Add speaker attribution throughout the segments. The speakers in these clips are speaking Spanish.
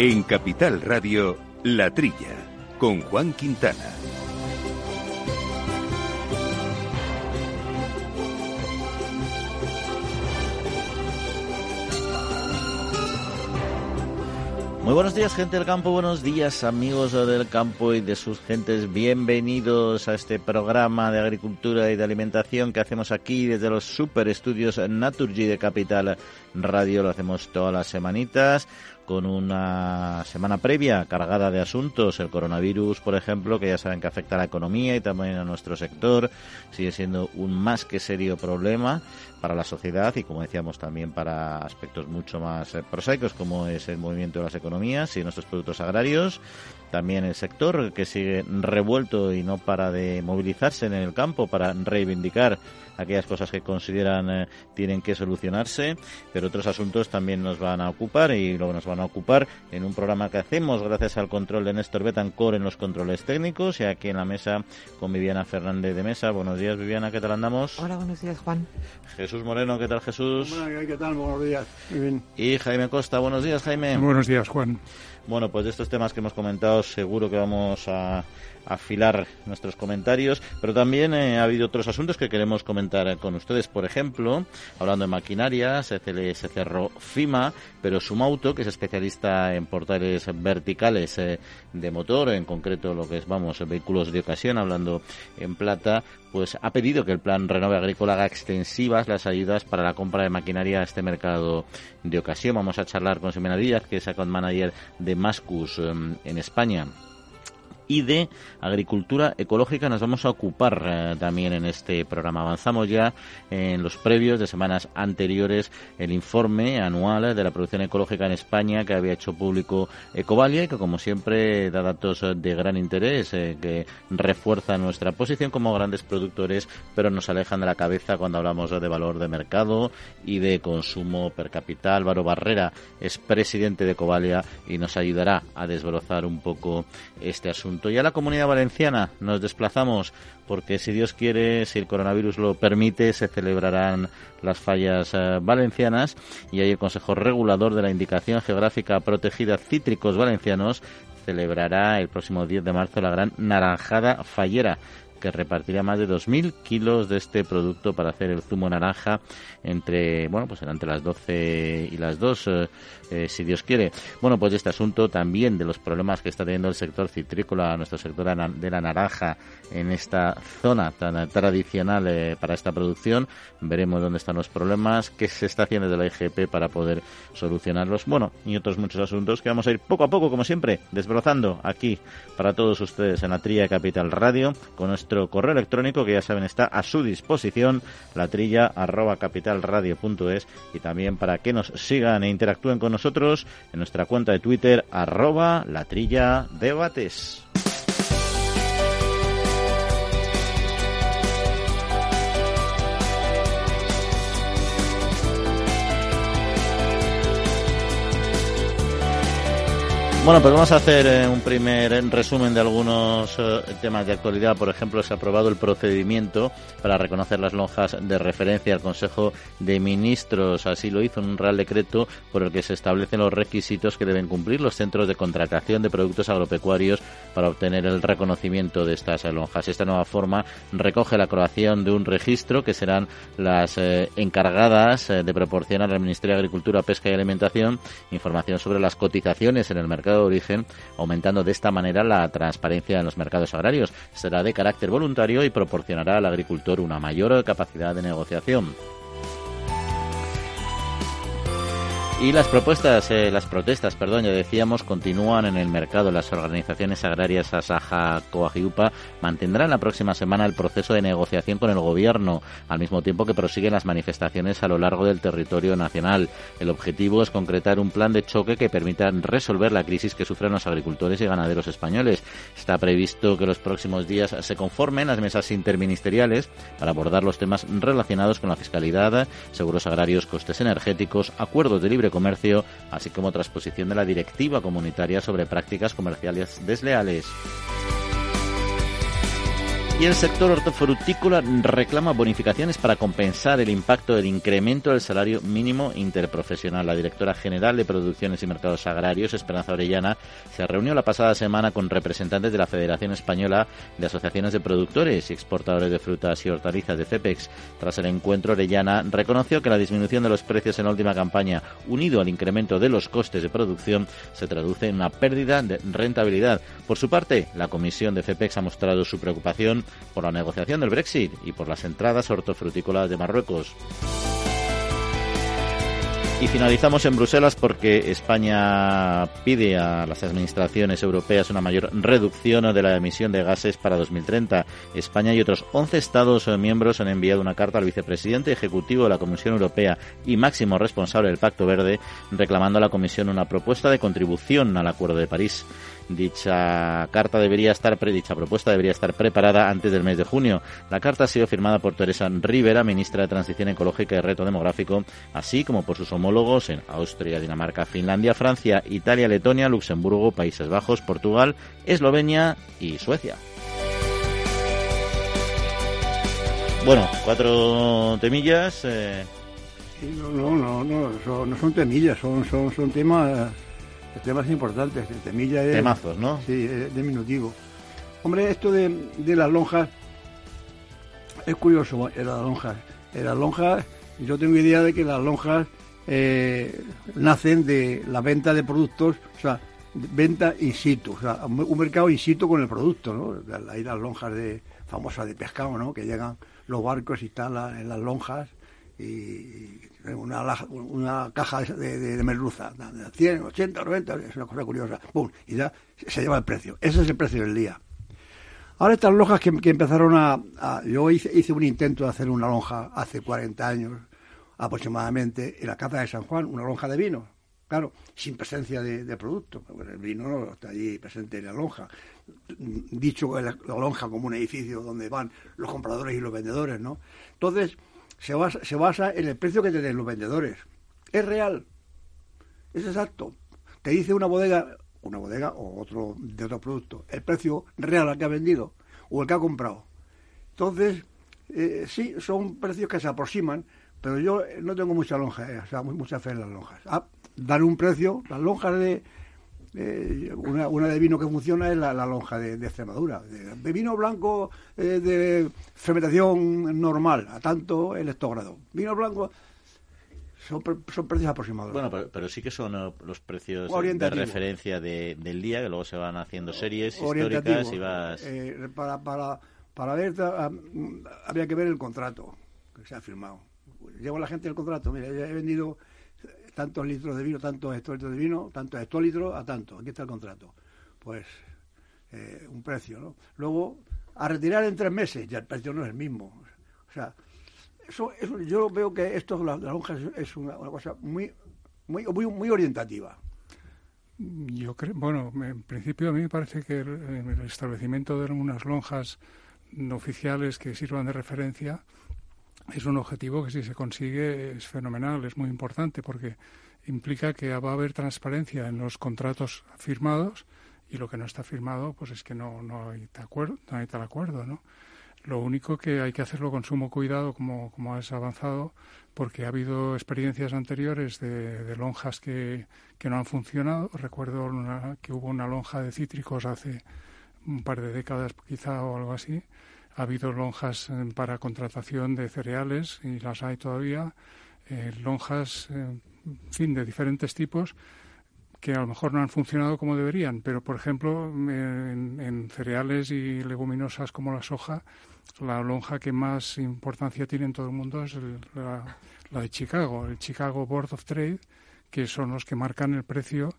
Speaker 1: En Capital Radio, La Trilla, con Juan Quintana.
Speaker 2: Muy buenos días, gente del campo. Buenos días, amigos del campo y de sus gentes. Bienvenidos a este programa de agricultura y de alimentación que hacemos aquí desde los super estudios Naturgy de Capital Radio. Lo hacemos todas las semanitas con una semana previa cargada de asuntos. El coronavirus, por ejemplo, que ya saben que afecta a la economía y también a nuestro sector, sigue siendo un más que serio problema para la sociedad y, como decíamos, también para aspectos mucho más prosaicos como es el movimiento de las economías y nuestros productos agrarios. También el sector que sigue revuelto y no para de movilizarse en el campo para reivindicar aquellas cosas que consideran eh, tienen que solucionarse, pero otros asuntos también nos van a ocupar y luego nos van a ocupar en un programa que hacemos gracias al control de Néstor Betancor en los controles técnicos y aquí en la mesa con Viviana Fernández de Mesa. Buenos días, Viviana, ¿qué tal andamos?
Speaker 3: Hola, buenos días, Juan.
Speaker 2: Jesús Moreno, ¿qué tal, Jesús?
Speaker 4: ¿qué tal? Buenos días. Muy bien.
Speaker 2: Y Jaime Costa, buenos días, Jaime.
Speaker 4: Buenos días, Juan.
Speaker 2: Bueno, pues de estos temas que hemos comentado seguro que vamos a afilar nuestros comentarios, pero también eh, ha habido otros asuntos que queremos comentar con ustedes. Por ejemplo, hablando de maquinaria, se, se cerró FIMA, pero Sumauto, que es especialista en portales verticales eh, de motor, en concreto lo que es, vamos, vehículos de ocasión, hablando en plata, pues ha pedido que el plan Renove Agrícola haga extensivas las ayudas para la compra de maquinaria a este mercado de ocasión. Vamos a charlar con Ximena Díaz, que es account manager de Mascus em, en España y de agricultura ecológica nos vamos a ocupar eh, también en este programa. Avanzamos ya en los previos de semanas anteriores el informe anual de la producción ecológica en España que había hecho público Ecovalia y que como siempre da datos de gran interés eh, que refuerzan nuestra posición como grandes productores pero nos alejan de la cabeza cuando hablamos de valor de mercado y de consumo per cápita. Álvaro Barrera es presidente de Ecovalia y nos ayudará a desbrozar un poco este asunto y a la comunidad valenciana nos desplazamos porque si Dios quiere, si el coronavirus lo permite, se celebrarán las fallas eh, valencianas. Y ahí el Consejo Regulador de la Indicación Geográfica Protegida Cítricos Valencianos celebrará el próximo 10 de marzo la gran naranjada fallera que repartirá más de 2.000 kilos de este producto para hacer el zumo naranja entre, bueno, pues entre las 12 y las 2, eh, eh, si Dios quiere. Bueno, pues este asunto también de los problemas que está teniendo el sector citrícola, nuestro sector de la naranja en esta zona tan tradicional eh, para esta producción. Veremos dónde están los problemas, qué se está haciendo desde la IGP para poder solucionarlos. Bueno, y otros muchos asuntos que vamos a ir poco a poco, como siempre, desbrozando aquí para todos ustedes en la Trilla Capital Radio con nuestro correo electrónico que ya saben está a su disposición, la trilla arroba y también para que nos sigan e interactúen con nosotros en nuestra cuenta de Twitter arroba la trilla debates. Bueno, pues vamos a hacer eh, un primer resumen de algunos eh, temas de actualidad. Por ejemplo, se ha aprobado el procedimiento para reconocer las lonjas de referencia al Consejo de Ministros. Así lo hizo en un Real Decreto por el que se establecen los requisitos que deben cumplir los centros de contratación de productos agropecuarios para obtener el reconocimiento de estas lonjas. Esta nueva forma recoge la creación de un registro que serán las eh, encargadas de proporcionar al Ministerio de Agricultura, Pesca y Alimentación información sobre las cotizaciones en el mercado de origen, aumentando de esta manera la transparencia en los mercados agrarios. Será de carácter voluntario y proporcionará al agricultor una mayor capacidad de negociación. Y las propuestas, eh, las protestas, perdón, ya decíamos, continúan en el mercado. Las organizaciones agrarias Asaja, Coajiupa mantendrán la próxima semana el proceso de negociación con el gobierno, al mismo tiempo que prosiguen las manifestaciones a lo largo del territorio nacional. El objetivo es concretar un plan de choque que permita resolver la crisis que sufren los agricultores y ganaderos españoles. Está previsto que los próximos días se conformen las mesas interministeriales para abordar los temas relacionados con la fiscalidad, seguros agrarios, costes energéticos, acuerdos de libre comercio, así como transposición de la Directiva Comunitaria sobre prácticas comerciales desleales. Y el sector hortofrutícola reclama bonificaciones para compensar el impacto del incremento del salario mínimo interprofesional. La directora general de Producciones y Mercados Agrarios, Esperanza Orellana, se reunió la pasada semana con representantes de la Federación Española de Asociaciones de Productores y Exportadores de Frutas y Hortalizas de FEPEX. Tras el encuentro, Orellana reconoció que la disminución de los precios en la última campaña, unido al incremento de los costes de producción, se traduce en una pérdida de rentabilidad. Por su parte, la Comisión de FEPEX ha mostrado su preocupación por la negociación del Brexit y por las entradas hortofrutícolas de Marruecos. Y finalizamos en Bruselas porque España pide a las administraciones europeas una mayor reducción de la emisión de gases para 2030. España y otros 11 Estados miembros han enviado una carta al vicepresidente ejecutivo de la Comisión Europea y máximo responsable del Pacto Verde reclamando a la Comisión una propuesta de contribución al Acuerdo de París. Dicha carta debería estar dicha propuesta debería estar preparada antes del mes de junio. La carta ha sido firmada por Teresa Rivera, ministra de Transición Ecológica y Reto Demográfico, así como por sus homólogos en Austria, Dinamarca, Finlandia, Francia, Italia, Letonia, Luxemburgo, Países Bajos, Portugal, Eslovenia y Suecia. Bueno, cuatro temillas. Eh.
Speaker 4: No, no, no, no, son temillas, son, son, son temas temas importantes. Temilla es.
Speaker 2: Temazos, ¿no?
Speaker 4: Sí, es diminutivo. Hombre, esto de, de las lonjas es curioso, en las lonjas. En las lonjas, yo tengo idea de que las lonjas eh, nacen de la venta de productos, o sea, venta in situ, o sea, un mercado in situ con el producto, ¿no? Hay las lonjas de famosas de pescado, ¿no? Que llegan los barcos y están en las lonjas y una, una caja de, merluza, 100, 80, 90, es una cosa curiosa, y ya se lleva el precio. Ese es el precio del día. Ahora estas lonjas que, empezaron a, Yo hice, hice, un intento de hacer una lonja hace 40 años aproximadamente en la Casa de San Juan, una lonja de vino, claro, sin presencia de, producto. El vino no está allí presente en la lonja. Dicho la lonja como un edificio donde van los compradores y los vendedores, ¿no? Entonces, se basa, se basa en el precio que te den los vendedores. Es real. Es exacto. Te dice una bodega, una bodega o otro de otro producto, el precio real al que ha vendido o el que ha comprado. Entonces, eh, sí, son precios que se aproximan, pero yo no tengo mucha lonja, eh, o sea, mucha fe en las lonjas. Ah, dar un precio, las lonjas de, eh, una, una, de vino que funciona es la, lonja de, Extremadura. De, vino blanco eh, de fermentación normal, a tanto el hectógrado. Vino blanco son, son precios aproximados.
Speaker 2: Bueno, pero, sí que son eh, los precios de referencia del día, que luego se van haciendo series históricas y vas...
Speaker 4: para, para, para ver, había que ver el contrato que se ha firmado. Llevo la gente el contrato, mira, he vendido tantos litros de vino, tantos hectolitros de vino, tantos hectolitros a tanto. Aquí está el contrato. Pues eh, un precio, ¿no? Luego, a retirar en tres meses, ya el precio no es el mismo. O sea, eso, yo veo que esto, la, la lonja es, una, cosa muy, muy, muy, muy orientativa.
Speaker 3: Yo creo, bueno, en principio a mí me parece que el, el establecimiento de unas lonjas oficiales que sirvan de referencia es un objetivo que si se consigue es fenomenal, es muy importante porque implica que va a haber transparencia en los contratos firmados y lo que no está firmado pues es que no, no, hay, acuerdo, no hay tal acuerdo, ¿no? Lo único que hay que hacerlo con sumo cuidado, como, como has avanzado, porque ha habido experiencias anteriores de, lonjas que, que, no han funcionado. Recuerdo que hubo una lonja de cítricos hace un par de décadas quizá o algo así, ha habido lonjas eh, para contratación de cereales y las hay todavía, eh, lonjas, eh, en fin, de diferentes tipos que a lo mejor no han funcionado como deberían, pero por ejemplo en, cereales y leguminosas como la soja, la lonja que más importancia tiene en todo el mundo es la, la de Chicago, el Chicago Board of Trade, que son los que marcan el precio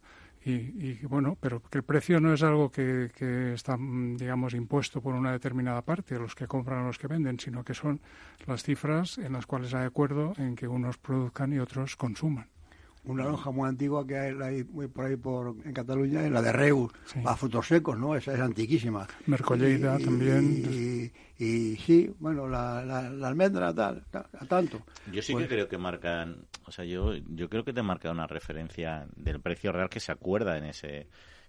Speaker 3: y, bueno, pero que el precio no es algo que, que, está, digamos, impuesto por una determinada parte, los que compran o los que venden, sino que son las cifras en las cuales hay acuerdo en que unos produzcan y otros consuman
Speaker 4: una lonja muy antigua que hay, por ahí por, en Cataluña, es la de Reus, a frutos secos, ¿no? Esa es antiquísima.
Speaker 3: Mercolleida también.
Speaker 4: Y, sí, bueno, la, la, almendra, tal, a tanto.
Speaker 2: Yo sí que pues creo que marcan, o sea, yo, yo creo que te marca una referencia del precio real que se acuerda en ese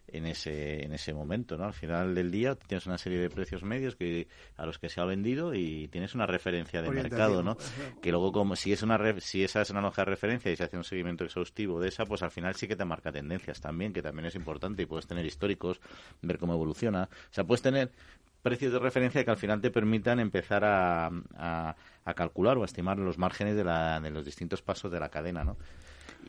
Speaker 2: en ese en ese momento, ¿no? Al final del día tienes una serie de precios medios que a los que se ha vendido y tienes una referencia de mercado, ¿no? Que luego como si es una si esa es una lonja de referencia y se hace un seguimiento exhaustivo de esa, pues al final sí que te marca tendencias también, que también es importante y puedes tener históricos, ver cómo evoluciona. O sea, puedes tener precios de referencia que al final te permitan empezar a, a, calcular o a estimar los márgenes de, la, de los distintos pasos de la cadena, ¿no?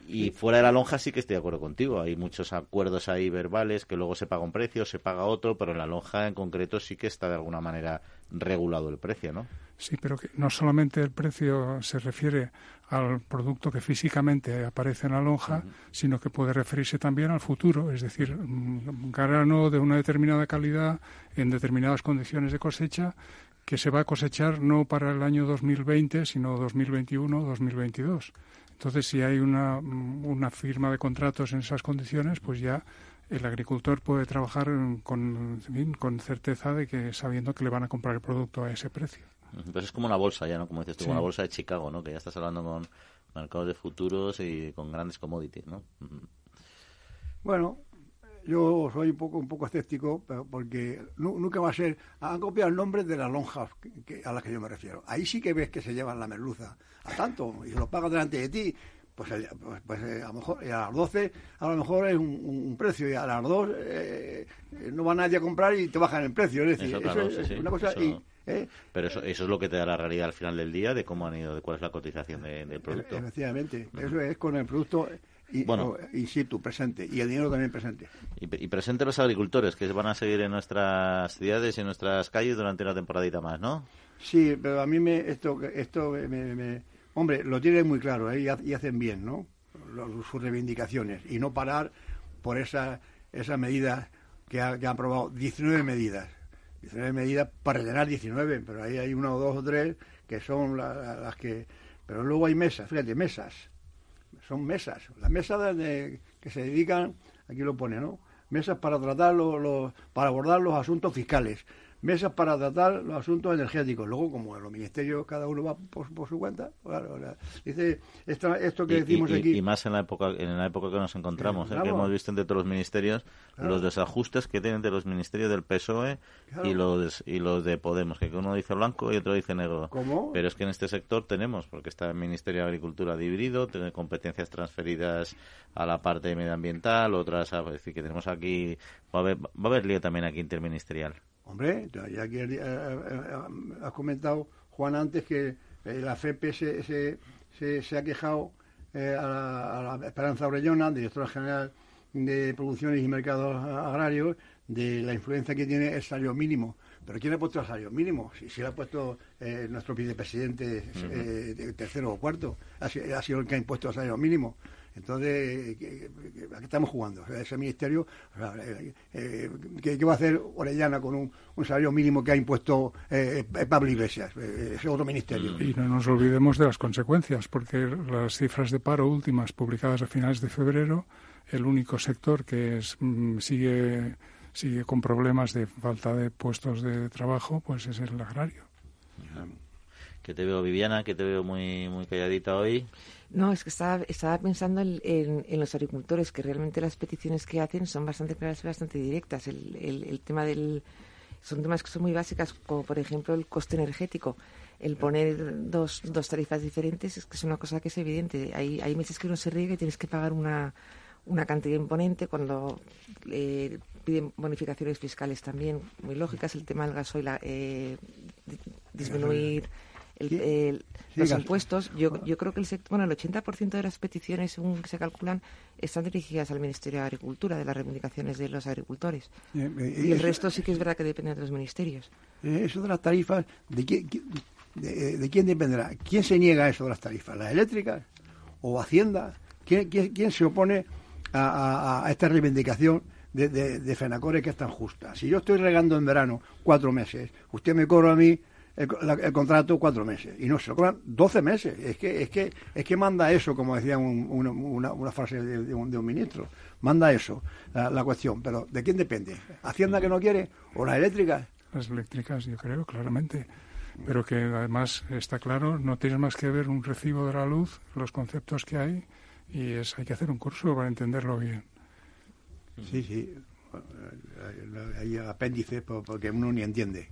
Speaker 2: Y fuera de la lonja sí que estoy de acuerdo contigo. Hay muchos acuerdos ahí verbales que luego se paga un precio, se paga otro, pero en la lonja en concreto sí que está de alguna manera regulado el precio, ¿no?
Speaker 3: Sí, pero que no solamente el precio se refiere al producto que físicamente aparece en la lonja, sino que puede referirse también al futuro, es decir, un grano de una determinada calidad en determinadas condiciones de cosecha que se va a cosechar no para el año 2020, sino 2021 o 2022. Entonces, si hay una, una firma de contratos en esas condiciones, pues ya el agricultor puede trabajar con, con certeza de que sabiendo que le van a comprar el producto a ese precio.
Speaker 2: Pues es como una bolsa ya, ¿no? Como dices tú, como una bolsa de Chicago, ¿no? Que ya estás hablando con mercados de futuros y con grandes commodities, ¿no?
Speaker 4: Bueno, yo soy un poco un poco escéptico porque nunca va a ser han copiado el nombre de las lonjas a las que yo me refiero ahí sí que ves que se llevan la merluza a tanto y se lo pagan delante de ti pues, pues, pues eh, a lo mejor a las 12 a lo mejor es un, precio y a las 2 eh, no va nadie a comprar y te bajan el precio es decir eso, es una cosa
Speaker 2: ¿eh? Pero eso, eso es lo que te da la realidad al final del día de cómo han ido, de cuál es la cotización del producto.
Speaker 4: Efectivamente, eso es con el producto y, bueno, in situ, presente, y el dinero también presente.
Speaker 2: Y, presente los agricultores, que van a seguir en nuestras ciudades y en nuestras calles durante una temporadita más, ¿no?
Speaker 4: Sí, pero a mí me, esto, esto me, hombre, lo tienen muy claro ¿eh? y, hacen bien, ¿no? sus reivindicaciones, y no parar por esa, esa medida que, ha, que han aprobado, 19 medidas. 19 medidas para rellenar 19, pero ahí hay una o dos o tres que son las que... Pero luego hay mesas, fíjate, mesas. Son mesas, las mesas que se dedican, aquí lo pone, ¿no? Mesas para tratar los, para abordar los asuntos fiscales, mesas para tratar los asuntos energéticos. Luego, como en los ministerios cada uno va por, su cuenta, claro, dice esto, esto que decimos aquí.
Speaker 2: Y más en la época en la época que nos encontramos, ¿eh? que hemos visto entre todos los ministerios los desajustes que tienen de los ministerios del PSOE y los y los de Podemos, que uno dice blanco y otro dice negro.
Speaker 4: ¿Cómo?
Speaker 2: Pero es que en este sector tenemos, porque está el Ministerio de Agricultura dividido, tiene competencias transferidas a la parte medioambiental, otras, es decir, que tenemos aquí, va a haber, va a haber lío también aquí interministerial.
Speaker 4: Hombre, ya que eh, eh, has comentado, Juan, antes que eh, la FEP se, se, se, ha quejado a, la, Esperanza Orellona, directora general de Producciones y Mercados Agrarios, de la influencia que tiene el salario mínimo. ¿Pero quién ha puesto el salario mínimo? Si, si lo ha puesto nuestro vicepresidente tercero o cuarto, ha, ha, sido el que ha impuesto el salario mínimo. Entonces, ¿a qué estamos jugando? ese ministerio, eh, eh, ¿qué, va a hacer Orellana con un, salario mínimo que ha impuesto eh, Pablo Iglesias, ese otro ministerio?
Speaker 3: Y no nos olvidemos de las consecuencias, porque las cifras de paro últimas publicadas a finales de febrero, el único sector que es, mm, sigue sigue con problemas de falta de puestos de trabajo, pues es el agrario.
Speaker 2: Que te veo, Viviana, que te veo muy, muy calladita hoy.
Speaker 5: No, es que estaba, estaba pensando en, en, los agricultores, que realmente las peticiones que hacen son bastante claras y bastante directas. El, el, tema del. Son temas que son muy básicas, como por ejemplo el coste energético. El poner dos, dos tarifas diferentes es que es una cosa que es evidente. Hay, hay meses que uno se ríe y tienes que pagar una, una cantidad imponente cuando eh, piden bonificaciones fiscales también muy lógicas. El tema del gasoil, eh, disminuir los impuestos, yo, yo creo que el sector, bueno, el 80% de las peticiones, según se calculan, están dirigidas al Ministerio de Agricultura, de las reivindicaciones de los agricultores. Eh, eh, y el resto sí que es verdad que depende de los ministerios.
Speaker 4: Eh, eso de las tarifas, ¿de quién, de, quién dependerá? ¿Quién se niega a eso de las tarifas? ¿Las eléctricas? ¿O Hacienda? ¿Quién, quién, se opone a, esta reivindicación? De, de, Fenacore que es tan justa. Si yo estoy regando en verano cuatro meses, usted me cobra a mí el, contrato cuatro meses y no se lo cobran doce meses. Es que, es que, es que manda eso, como decía una, una, frase de, un, ministro, manda eso la, cuestión. Pero ¿de quién depende? ¿Hacienda que no quiere o las eléctricas?
Speaker 3: Las eléctricas, yo creo, claramente. Pero que además está claro, no tienes más que ver un recibo de la luz, los conceptos que hay, y es hay que hacer un curso para entenderlo bien.
Speaker 4: Sí, sí. hay apéndices porque uno ni entiende.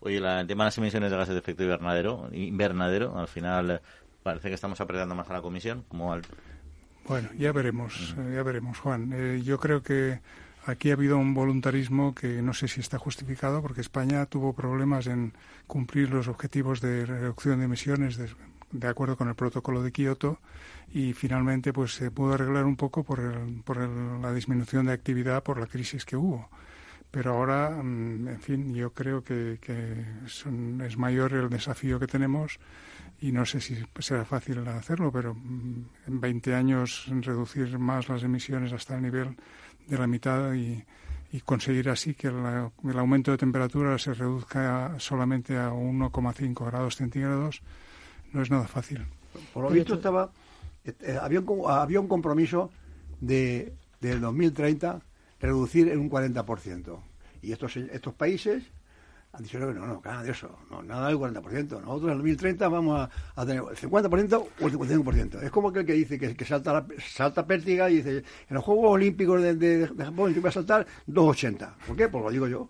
Speaker 2: Oye, el tema de las emisiones de gases de efecto invernadero, invernadero al final eh, parece que estamos apretando más a la Comisión. como al...
Speaker 3: Bueno, ya veremos, ya veremos, Juan. Eh, yo creo que aquí ha habido un voluntarismo que no sé si está justificado porque España tuvo problemas en cumplir los objetivos de reducción de emisiones de, de acuerdo con el protocolo de Kioto y finalmente pues se pudo arreglar un poco por, por la disminución de actividad por la crisis que hubo. Pero ahora, mm, en fin, yo creo que, es mayor el desafío que tenemos y no sé si será fácil hacerlo, pero mm, en 20 años reducir más las emisiones hasta el nivel de la mitad y, conseguir así que el aumento de temperatura se reduzca solamente a 1,5 grados centígrados no es nada fácil.
Speaker 4: Por lo visto estaba eh, había, un, había un compromiso de del 2030 reducir en un 40%. Y estos, estos países han dicho que no, no, nada de eso, no, nada del 40%. Nosotros en el 2030 vamos a, tener el 50% o el 55%. Es como aquel que dice que, que salta, la, salta pértiga y dice, en los Juegos Olímpicos de, de, de Japón yo voy a saltar 2,80. ¿Por qué? Pues lo digo yo.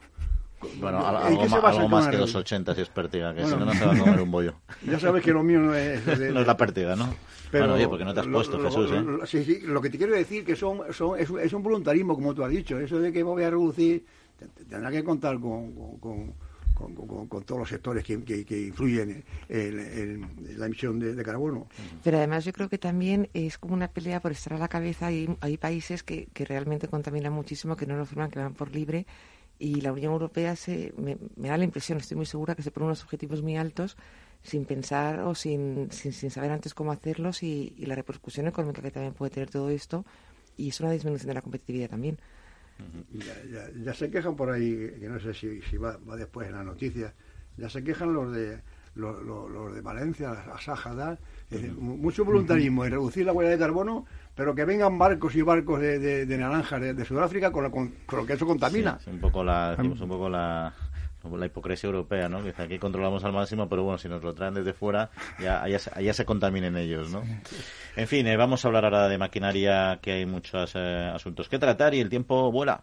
Speaker 2: Bueno, algo, más que 2,80 si es pértiga, que si no, no se va a comer un bollo.
Speaker 4: Ya sabes que lo mío no es...
Speaker 2: no es la pértiga, ¿no? Pero, bueno, oye, porque no te has puesto, Jesús, ¿eh?
Speaker 4: sí, sí, lo que te quiero decir que son, son es, es, un voluntarismo, como tú has dicho. Eso de que voy a reducir, tendrá que contar con, con, con, con, todos los sectores que, que, influyen en, la emisión de, carbono.
Speaker 5: Pero además yo creo que también es como una pelea por estar a la cabeza. Hay, hay países que, que realmente contaminan muchísimo, que no lo firman, que van por libre y la Unión Europea se, me, da la impresión, estoy muy segura, que se pone unos objetivos muy altos sin pensar o sin, sin, saber antes cómo hacerlos y, la repercusión económica que también puede tener todo esto y es una disminución de la competitividad también.
Speaker 4: Ya, se quejan por ahí, que no sé si, si va, va, después en las noticias, ya se quejan los de los, los, de Valencia, Asaja, mucho voluntarismo en reducir la huella de carbono pero que vengan barcos y barcos de, de, de naranjas de, Sudáfrica con, con, lo que eso contamina.
Speaker 2: es un poco la, decimos, un poco la, la hipocresía europea, ¿no? Que aquí controlamos al máximo, pero bueno, si nos lo traen desde fuera, ya, ya, se contaminen ellos, ¿no? En fin, eh, vamos a hablar ahora de maquinaria, que hay muchos eh, asuntos que tratar y el tiempo vuela.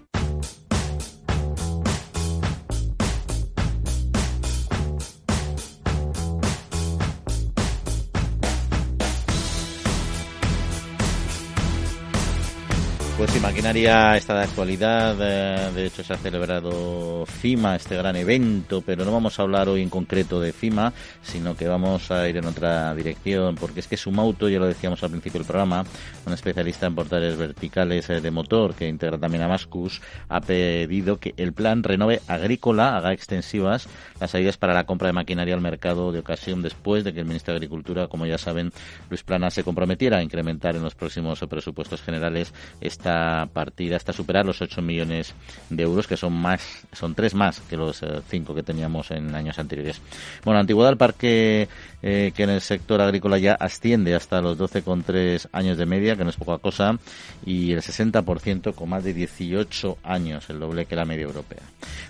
Speaker 2: Pues sí, maquinaria está de actualidad. Eh, de hecho, se ha celebrado FIMA, este gran evento, pero no vamos a hablar hoy en concreto de FIMA, sino que vamos a ir en otra dirección, porque es que Sumauto, ya lo decíamos al principio del programa, un especialista en portales verticales eh, de motor que integra también a Mascus, ha pedido que el plan Renove Agrícola haga extensivas las ayudas para la compra de maquinaria al mercado de ocasión después de que el ministro de Agricultura, como ya saben, Luis Plana, se comprometiera a incrementar en los próximos presupuestos generales esta partida hasta superar los 8 millones de euros, que son más, son tres más que los 5 eh, que teníamos en años anteriores. Bueno, antigüedad del parque eh, que en el sector agrícola ya asciende hasta los 12,3 años de media, que no es poca cosa, y el 60% con más de 18 años, el doble que la media europea.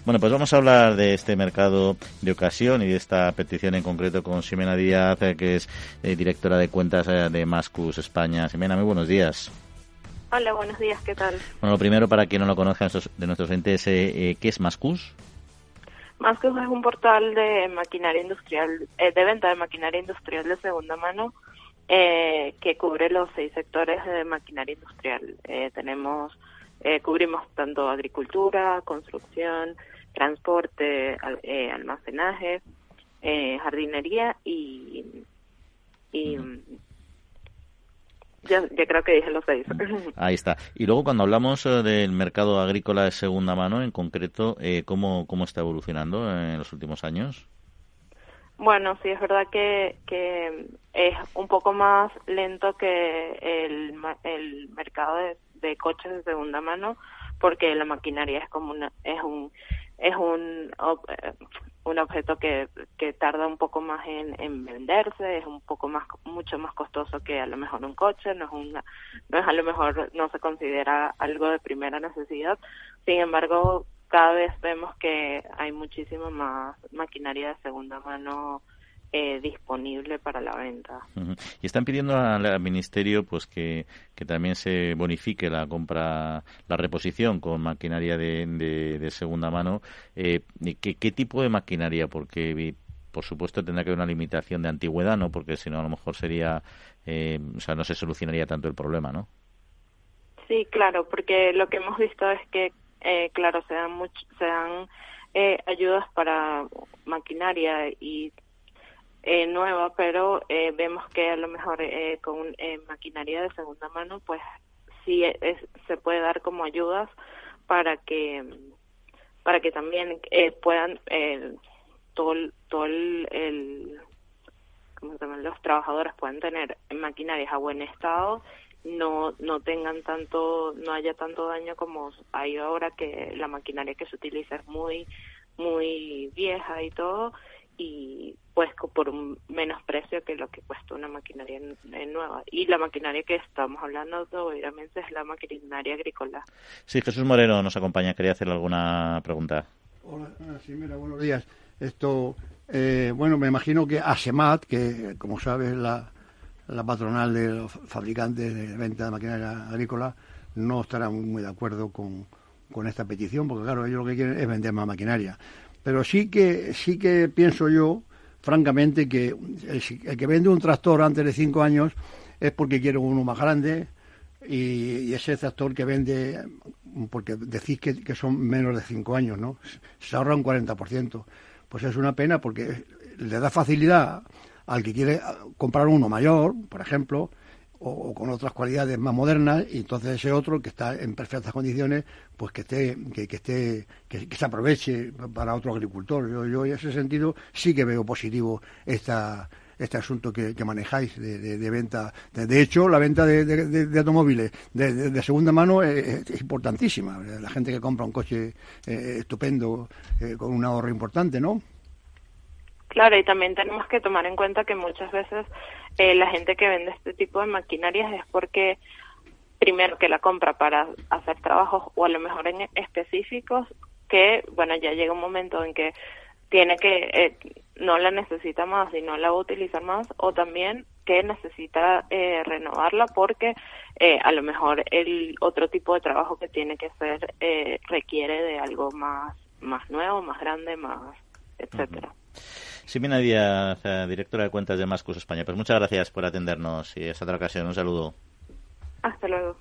Speaker 2: Bueno, pues vamos a hablar de este mercado de ocasión y de esta petición en concreto con Ximena Díaz, eh, que es directora de cuentas de Mascus España. Ximena, muy buenos días.
Speaker 6: Hola, buenos días, ¿qué tal?
Speaker 2: Bueno, lo primero, para quien no lo conozca de nuestros entes, eh, eh, ¿qué es Mascus?
Speaker 6: Mascus es un portal de maquinaria industrial, eh, de venta de maquinaria industrial de segunda mano, que cubre los seis sectores de maquinaria industrial. tenemos, cubrimos tanto agricultura, construcción, transporte, almacenaje, jardinería y, y ya, creo que dije los seis.
Speaker 2: Ahí está. Y luego cuando hablamos eh, del mercado agrícola de segunda mano, en concreto, eh, ¿cómo, ¿cómo está evolucionando en los últimos años?
Speaker 6: Bueno, sí, es verdad que, que es un poco más lento que el, el mercado de, coches de segunda mano, porque la maquinaria es como una, es un, es un, un objeto que, que tarda un poco más en, en venderse, es un poco más, mucho más costoso que a lo mejor un coche, no es una, no es a lo mejor, no se considera algo de primera necesidad. Sin embargo, cada vez vemos que hay muchísima más maquinaria de segunda mano eh, disponible para la venta.
Speaker 2: Y están pidiendo al, ministerio pues que, que, también se bonifique la compra, la reposición con maquinaria de, de, segunda mano. Eh, ¿qué, ¿Qué tipo de maquinaria? Porque por supuesto tendrá que haber una limitación de antigüedad, ¿no? Porque si no a lo mejor sería, eh, o sea, no se solucionaría tanto el problema, ¿no?
Speaker 6: Sí, claro, porque lo que hemos visto es que, eh, claro, se dan, se dan eh, ayudas para maquinaria y eh, nueva, pero eh, vemos que a lo mejor eh, con eh, maquinaria de segunda mano, pues sí es, se puede dar como ayudas para que para que también eh, puedan eh, todo todo el, el ¿cómo se llama? los trabajadores puedan tener maquinarias a buen estado no no tengan tanto no haya tanto daño como hay ahora que la maquinaria que se utiliza es muy muy vieja y todo y pues por un menos precio que lo que cuesta una maquinaria nueva. Y la maquinaria que estamos hablando obviamente es la maquinaria agrícola.
Speaker 2: Sí, Jesús Moreno nos acompaña. Quería hacerle alguna pregunta.
Speaker 4: Hola, ah, sí, mira, buenos días. Esto, eh, bueno, me imagino que ASEMAT, que como sabes la, la patronal de los fabricantes de venta de maquinaria agrícola, no estará muy de acuerdo con, con esta petición, porque claro, ellos lo que quieren es vender más maquinaria. Pero sí que, sí que pienso yo, francamente, que el, que vende un tractor antes de cinco años es porque quiere uno más grande y, ese tractor que vende, porque decís que, son menos de cinco años, ¿no? Se ahorra un 40%. Pues es una pena porque le da facilidad al que quiere comprar uno mayor, por ejemplo, o, con otras cualidades más modernas y entonces ese otro que está en perfectas condiciones pues que esté que, esté que, se aproveche para otro agricultor yo, yo en ese sentido sí que veo positivo esta este asunto que, manejáis de, venta. De, hecho, la venta de, automóviles de, segunda mano es, importantísima. La gente que compra un coche eh, estupendo eh, con un ahorro importante, ¿no?
Speaker 6: Claro, y también tenemos que tomar en cuenta que muchas veces eh, la gente que vende este tipo de maquinarias es porque primero que la compra para hacer trabajos o a lo mejor en específicos que bueno ya llega un momento en que tiene que eh, no la necesita más y no la va a utilizar más o también que necesita eh, renovarla porque eh, a lo mejor el otro tipo de trabajo que tiene que hacer eh, requiere de algo más más nuevo más grande más etcétera
Speaker 2: Simina Díaz, directora de cuentas de Mascus España. Pues muchas gracias por atendernos y esta otra ocasión. Un saludo.
Speaker 6: Hasta luego.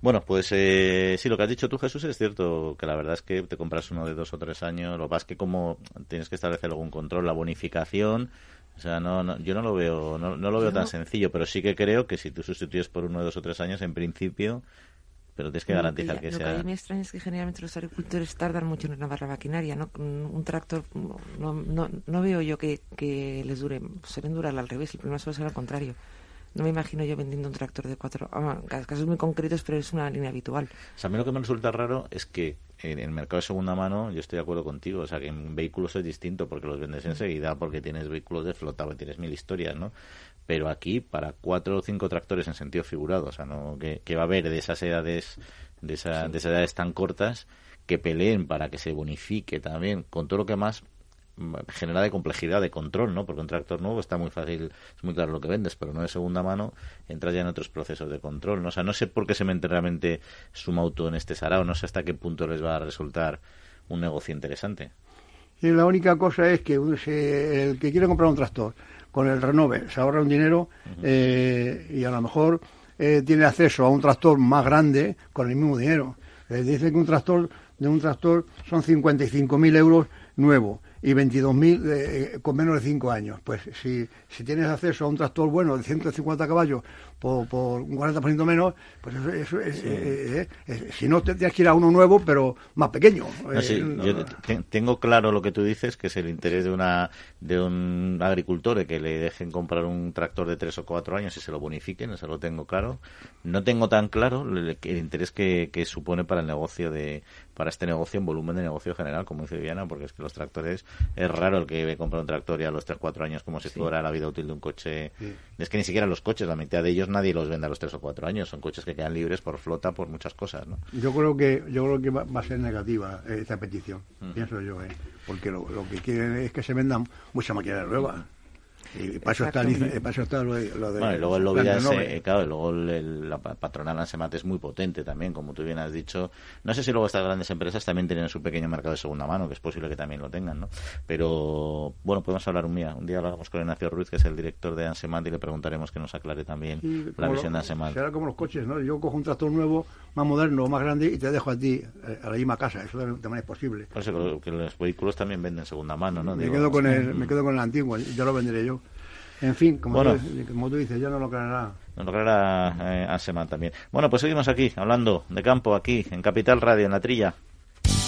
Speaker 2: Bueno, pues eh, sí, lo que has dicho tú, Jesús, es cierto que la verdad es que te compras uno de dos o tres años, lo vas que como tienes que establecer algún control, la bonificación, o sea, no, yo no lo veo, no, no lo veo tan sencillo, pero sí que creo que si tú sustituyes por uno de dos o tres años, en principio pero tienes que garantizar que, sea.
Speaker 5: Lo que a mí me extraña es que generalmente los agricultores tardan mucho en renovar la maquinaria, ¿no? Un tractor, no, no, no veo yo que, que les dure, suelen durar al revés, el problema suele ser al contrario. No me imagino yo vendiendo un tractor de cuatro, ah, casos muy concretos, pero es una línea habitual.
Speaker 2: O sea, a mí lo que me resulta raro es que en el mercado de segunda mano, yo estoy de acuerdo contigo, o sea, que en vehículos es distinto porque los vendes enseguida, porque tienes vehículos de flota, porque tienes mil historias, ¿no? Pero aquí, para cuatro o cinco tractores en sentido figurado, o sea, ¿no? que, va a haber de esas edades, de, esa, de esas edades tan cortas, que peleen para que se bonifique también, con todo lo que más genera de complejidad de control, ¿no? Porque un tractor nuevo está muy fácil, es muy claro lo que vendes, pero no de segunda mano, entras ya en otros procesos de control, ¿no? O sea, no sé por qué se mete realmente su auto en este sarao, no sé hasta qué punto les va a resultar un negocio interesante.
Speaker 4: Y la única cosa es que el que quiere comprar un tractor con el renove. Se ahorra un dinero eh, y a lo mejor eh, tiene acceso a un tractor más grande con el mismo dinero. Les dice que un tractor de un tractor son 55.000 euros nuevo y 22.000 eh, con menos de 5 años. Pues si, si tienes acceso a un tractor bueno de 150 caballos por, por un 40% menos, pues eso, es, eh, eh, si no tendrías que ir a uno nuevo, pero más pequeño.
Speaker 2: yo tengo claro lo que tú dices, que es el interés de una de un agricultor que le dejen comprar un tractor de 3 o 4 años y se lo bonifiquen, eso lo tengo claro. No tengo tan claro el, el interés que, que supone para el negocio de para este negocio en volumen de negocio general, como dice Viviana, porque es que los tractores es raro el que compra un tractor ya a los 3-4 años como si fuera la vida útil de un coche. Es que ni siquiera los coches, la mitad de ellos nadie los vende a los 3 o 4 años. Son coches que quedan libres por flota, por muchas cosas. ¿no?
Speaker 4: Yo creo que yo creo que va, a ser negativa eh, esta petición, pienso yo, ¿eh? porque lo, lo, que quieren es que se vendan muchas máquinas nuevas. Y para eso, está, lo, de,
Speaker 2: Bueno, y luego el lobby eh, claro, luego la patronal Ansemat es muy potente también, como tú bien has dicho. No sé si luego estas grandes empresas también tienen su pequeño mercado de segunda mano, que es posible que también lo tengan, ¿no? Pero, bueno, podemos hablar un día. Un día hablamos con Ignacio Ruiz, que es el director de Ansemat, y le preguntaremos que nos aclare también la visión de Ansemat.
Speaker 4: Será como los coches, ¿no? Yo cojo un tractor nuevo, más moderno, más grande, y te dejo a ti eh, a la misma casa. Eso también es posible.
Speaker 2: Por eso que los vehículos también venden segunda mano, ¿no?
Speaker 4: Me, quedo, con el, me quedo con el antiguo, ya lo venderé yo. En fin, como, tú, dices, ya no lo creerá.
Speaker 2: No lo creerá eh, Anseman también. Bueno, pues seguimos aquí, hablando de campo, aquí, en Capital Radio, en la trilla.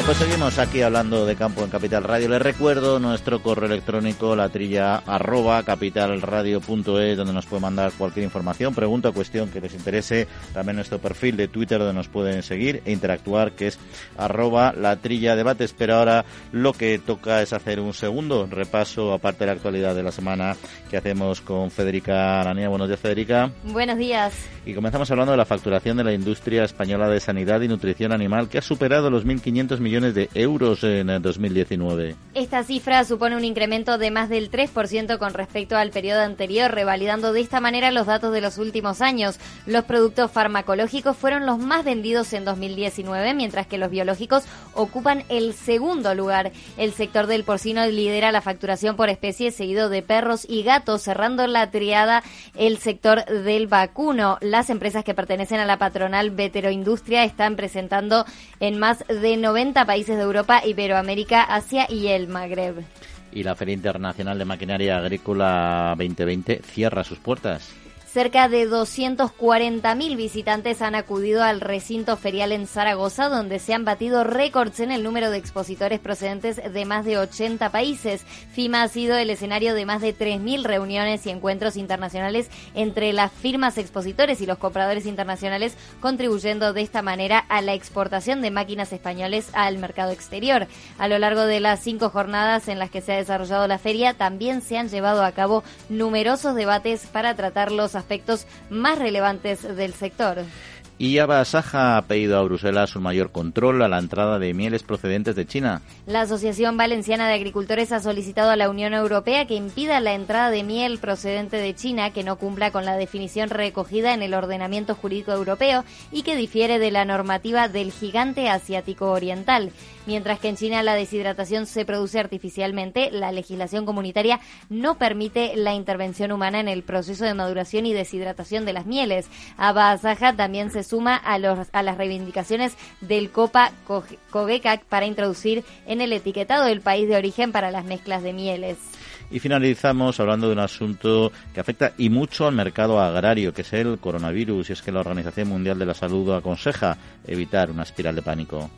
Speaker 2: Bueno, pues seguimos aquí hablando de campo en Capital Radio. Les recuerdo nuestro correo electrónico, la trilla arroba capitalradio.es, donde nos puede mandar cualquier información, pregunta o cuestión que les interese. También nuestro perfil de Twitter, donde nos pueden seguir e interactuar, que es arroba la trilla debates. Pero ahora lo que toca es hacer un segundo repaso, aparte de la actualidad de la semana, que hacemos con Federica Aranía. Buenos días, Federica.
Speaker 7: Buenos días.
Speaker 2: Y comenzamos hablando de la facturación de la industria española de sanidad y nutrición animal, que ha superado los 1.500 millones de euros en 2019.
Speaker 7: Esta cifra supone un incremento de más del 3% con respecto al periodo anterior, revalidando de esta manera los datos de los últimos años. Los productos farmacológicos fueron los más vendidos en 2019, mientras que los biológicos ocupan el segundo lugar. El sector del porcino lidera la facturación por especie, seguido de perros y gatos, cerrando la triada el sector del vacuno. Las empresas que pertenecen a la patronal Veteroindustria están presentando en más de 90 países de Europa, Iberoamérica, Asia y el Magreb.
Speaker 2: Y la Feria Internacional de Maquinaria Agrícola 2020 cierra sus puertas.
Speaker 7: Cerca de 240.000 visitantes han acudido al recinto ferial en Zaragoza, donde se han batido récords en el número de expositores procedentes de más de 80 países. FIMA ha sido el escenario de más de 3.000 reuniones y encuentros internacionales entre las firmas expositores y los compradores internacionales, contribuyendo de esta manera a la exportación de máquinas españoles al mercado exterior. A lo largo de las cinco jornadas en las que se ha desarrollado la feria, también se han llevado a cabo numerosos debates para tratar los aspectos más relevantes del sector.
Speaker 2: Y Aba Saja ha pedido a Bruselas un mayor control a la entrada de mieles procedentes de China.
Speaker 7: La Asociación Valenciana de Agricultores ha solicitado a la Unión Europea que impida la entrada de miel procedente de China que no cumpla con la definición recogida en el ordenamiento jurídico europeo y que difiere de la normativa del gigante asiático oriental. Mientras que en China la deshidratación se produce artificialmente, la legislación comunitaria no permite la intervención humana en el proceso de maduración y deshidratación de las mieles. Aba Saja también se suma a, los, a las reivindicaciones del Copa Cogecac para introducir en el etiquetado del país de origen para las mezclas de mieles.
Speaker 2: Y finalizamos hablando de un asunto que afecta y mucho al mercado agrario, que es el coronavirus, y es que la Organización Mundial de la Salud aconseja evitar una espiral de pánico.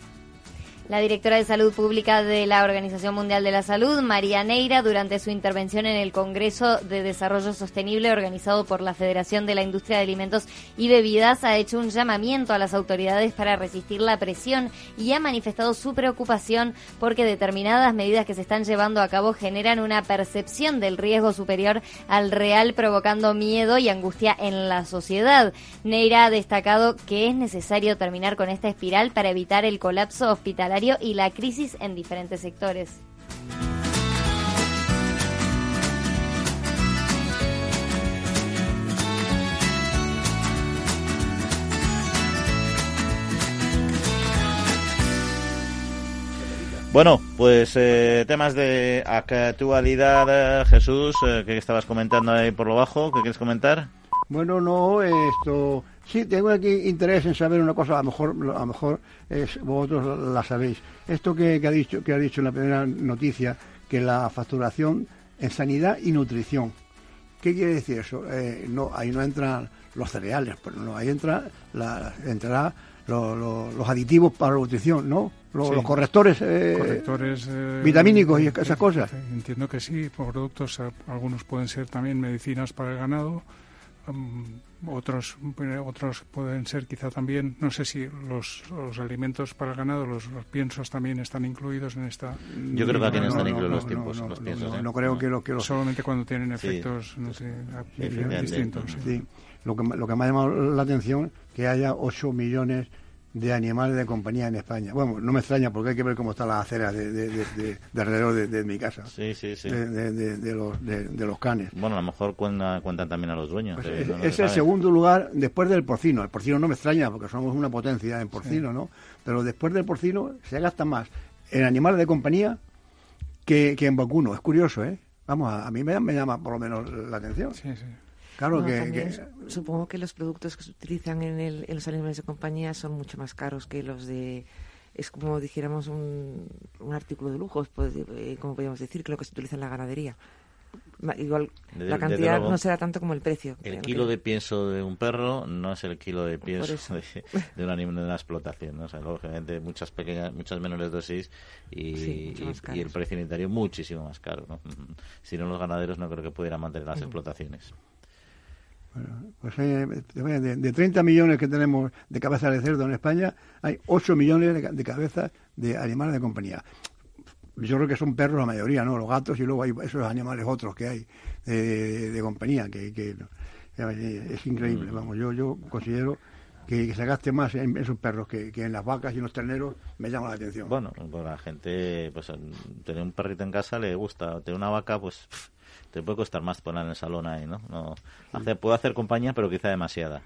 Speaker 7: La directora de Salud Pública de la Organización Mundial de la Salud, María Neira, durante su intervención en el Congreso de Desarrollo Sostenible organizado por la Federación de la Industria de Alimentos y Bebidas, ha hecho un llamamiento a las autoridades para resistir la presión y ha manifestado su preocupación porque determinadas medidas que se están llevando a cabo generan una percepción del riesgo superior al real, provocando miedo y angustia en la sociedad. Neira ha destacado que es necesario terminar con esta espiral para evitar el colapso hospitalario y la crisis en diferentes sectores.
Speaker 2: Bueno, pues eh, temas de actualidad, eh, Jesús, eh, que estabas comentando ahí por lo bajo, ¿qué quieres comentar?
Speaker 4: Bueno, no, esto sí tengo aquí interés en saber una cosa, a lo mejor, a lo mejor es, vosotros la sabéis. Esto que, ha dicho, que ha dicho en la primera noticia, que la facturación en sanidad y nutrición. ¿Qué quiere decir eso? no, ahí no entran los cereales, pero no, ahí entra la, entrará los aditivos para la nutrición, ¿no? Los, correctores, eh,
Speaker 3: correctores eh,
Speaker 4: vitamínicos y esas cosas.
Speaker 3: Entiendo que sí, productos, eh, algunos pueden ser también medicinas para el ganado, mm, otros otros pueden ser quizá también, no sé si los, los alimentos para el ganado, los, piensos también están incluidos en esta.
Speaker 2: Yo creo que aquí no, están incluidos los tiempos, los
Speaker 4: piensos. No, creo que, lo, que
Speaker 3: Solamente cuando tienen efectos no sé, distintos.
Speaker 4: Sí. Lo, que, lo que me ha llamado la atención que haya 8 millones de animales de compañía en España. Bueno, no me extraña porque hay que ver cómo está la acera de, de, alrededor de, mi casa.
Speaker 2: Sí, sí, sí.
Speaker 4: De, los, de, los canes.
Speaker 2: Bueno, a lo mejor cuentan, también a los dueños.
Speaker 4: Pues es, el segundo lugar después del porcino. El porcino no me extraña porque somos una potencia en porcino, ¿no? Pero después del porcino se gasta más en animales de compañía que, en vacuno. Es curioso, ¿eh? Vamos, a, a mí me, me llama por lo menos la atención.
Speaker 3: Sí, sí.
Speaker 4: Claro que,
Speaker 5: Supongo que los productos que se utilizan en, los animales de compañía son mucho más caros que los de... Es como dijéramos un, un artículo de lujo, pues, eh, como podríamos decir, que lo que se utiliza en la ganadería. Igual la cantidad no será tanto como el precio.
Speaker 2: El kilo de pienso de un perro no es el kilo de pienso de, un animal de una explotación. O sea, lógicamente muchas pequeñas, muchas menores dosis y, y, el precio unitario muchísimo más caro. ¿no? Si no, los ganaderos no creo que pudieran mantener las explotaciones.
Speaker 4: Bueno, pues eh, de, de, 30 millones que tenemos de cabezas de cerdo en España, hay 8 millones de, cabezas de animales de compañía. Yo creo que son perros la mayoría, ¿no? Los gatos y luego hay esos animales otros que hay de, compañía, que, que eh, es increíble. Mm. Vamos, yo, yo considero que, se gaste más en, esos perros que, en las vacas y en los terneros me llama la atención.
Speaker 2: Bueno, pues la gente, pues tener un perrito en casa le gusta, tener una vaca, pues te puede costar más poner en el salón ahí, ¿no? no hace, puedo hacer compañía, pero quizá demasiada.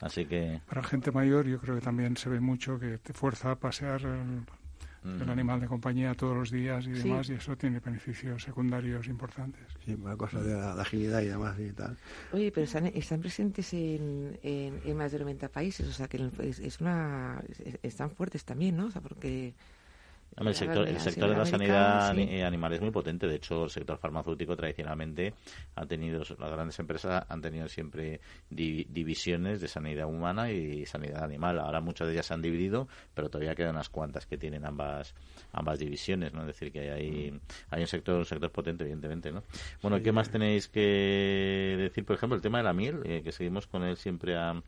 Speaker 2: Así que...
Speaker 3: Para gente mayor yo creo que también se ve mucho que te fuerza a pasear el, animal de compañía todos los días y demás, y eso tiene beneficios secundarios importantes.
Speaker 4: Sí, una cosa de, agilidad y demás y tal.
Speaker 5: Oye, pero están, presentes en, en, más de 90 países, o sea que es, una, están fuertes también, ¿no? O sea, porque
Speaker 2: el sector, el sector de la sanidad animal es muy potente. De hecho, el sector farmacéutico tradicionalmente ha tenido, las grandes empresas han tenido siempre divisiones de sanidad humana y sanidad animal. Ahora muchas de ellas se han dividido, pero todavía quedan unas cuantas que tienen ambas ambas divisiones, ¿no? Es decir, que hay, hay un sector un sector potente, evidentemente, ¿no? Bueno, ¿qué más tenéis que decir? Por ejemplo, el tema de la miel, eh, que seguimos con él siempre a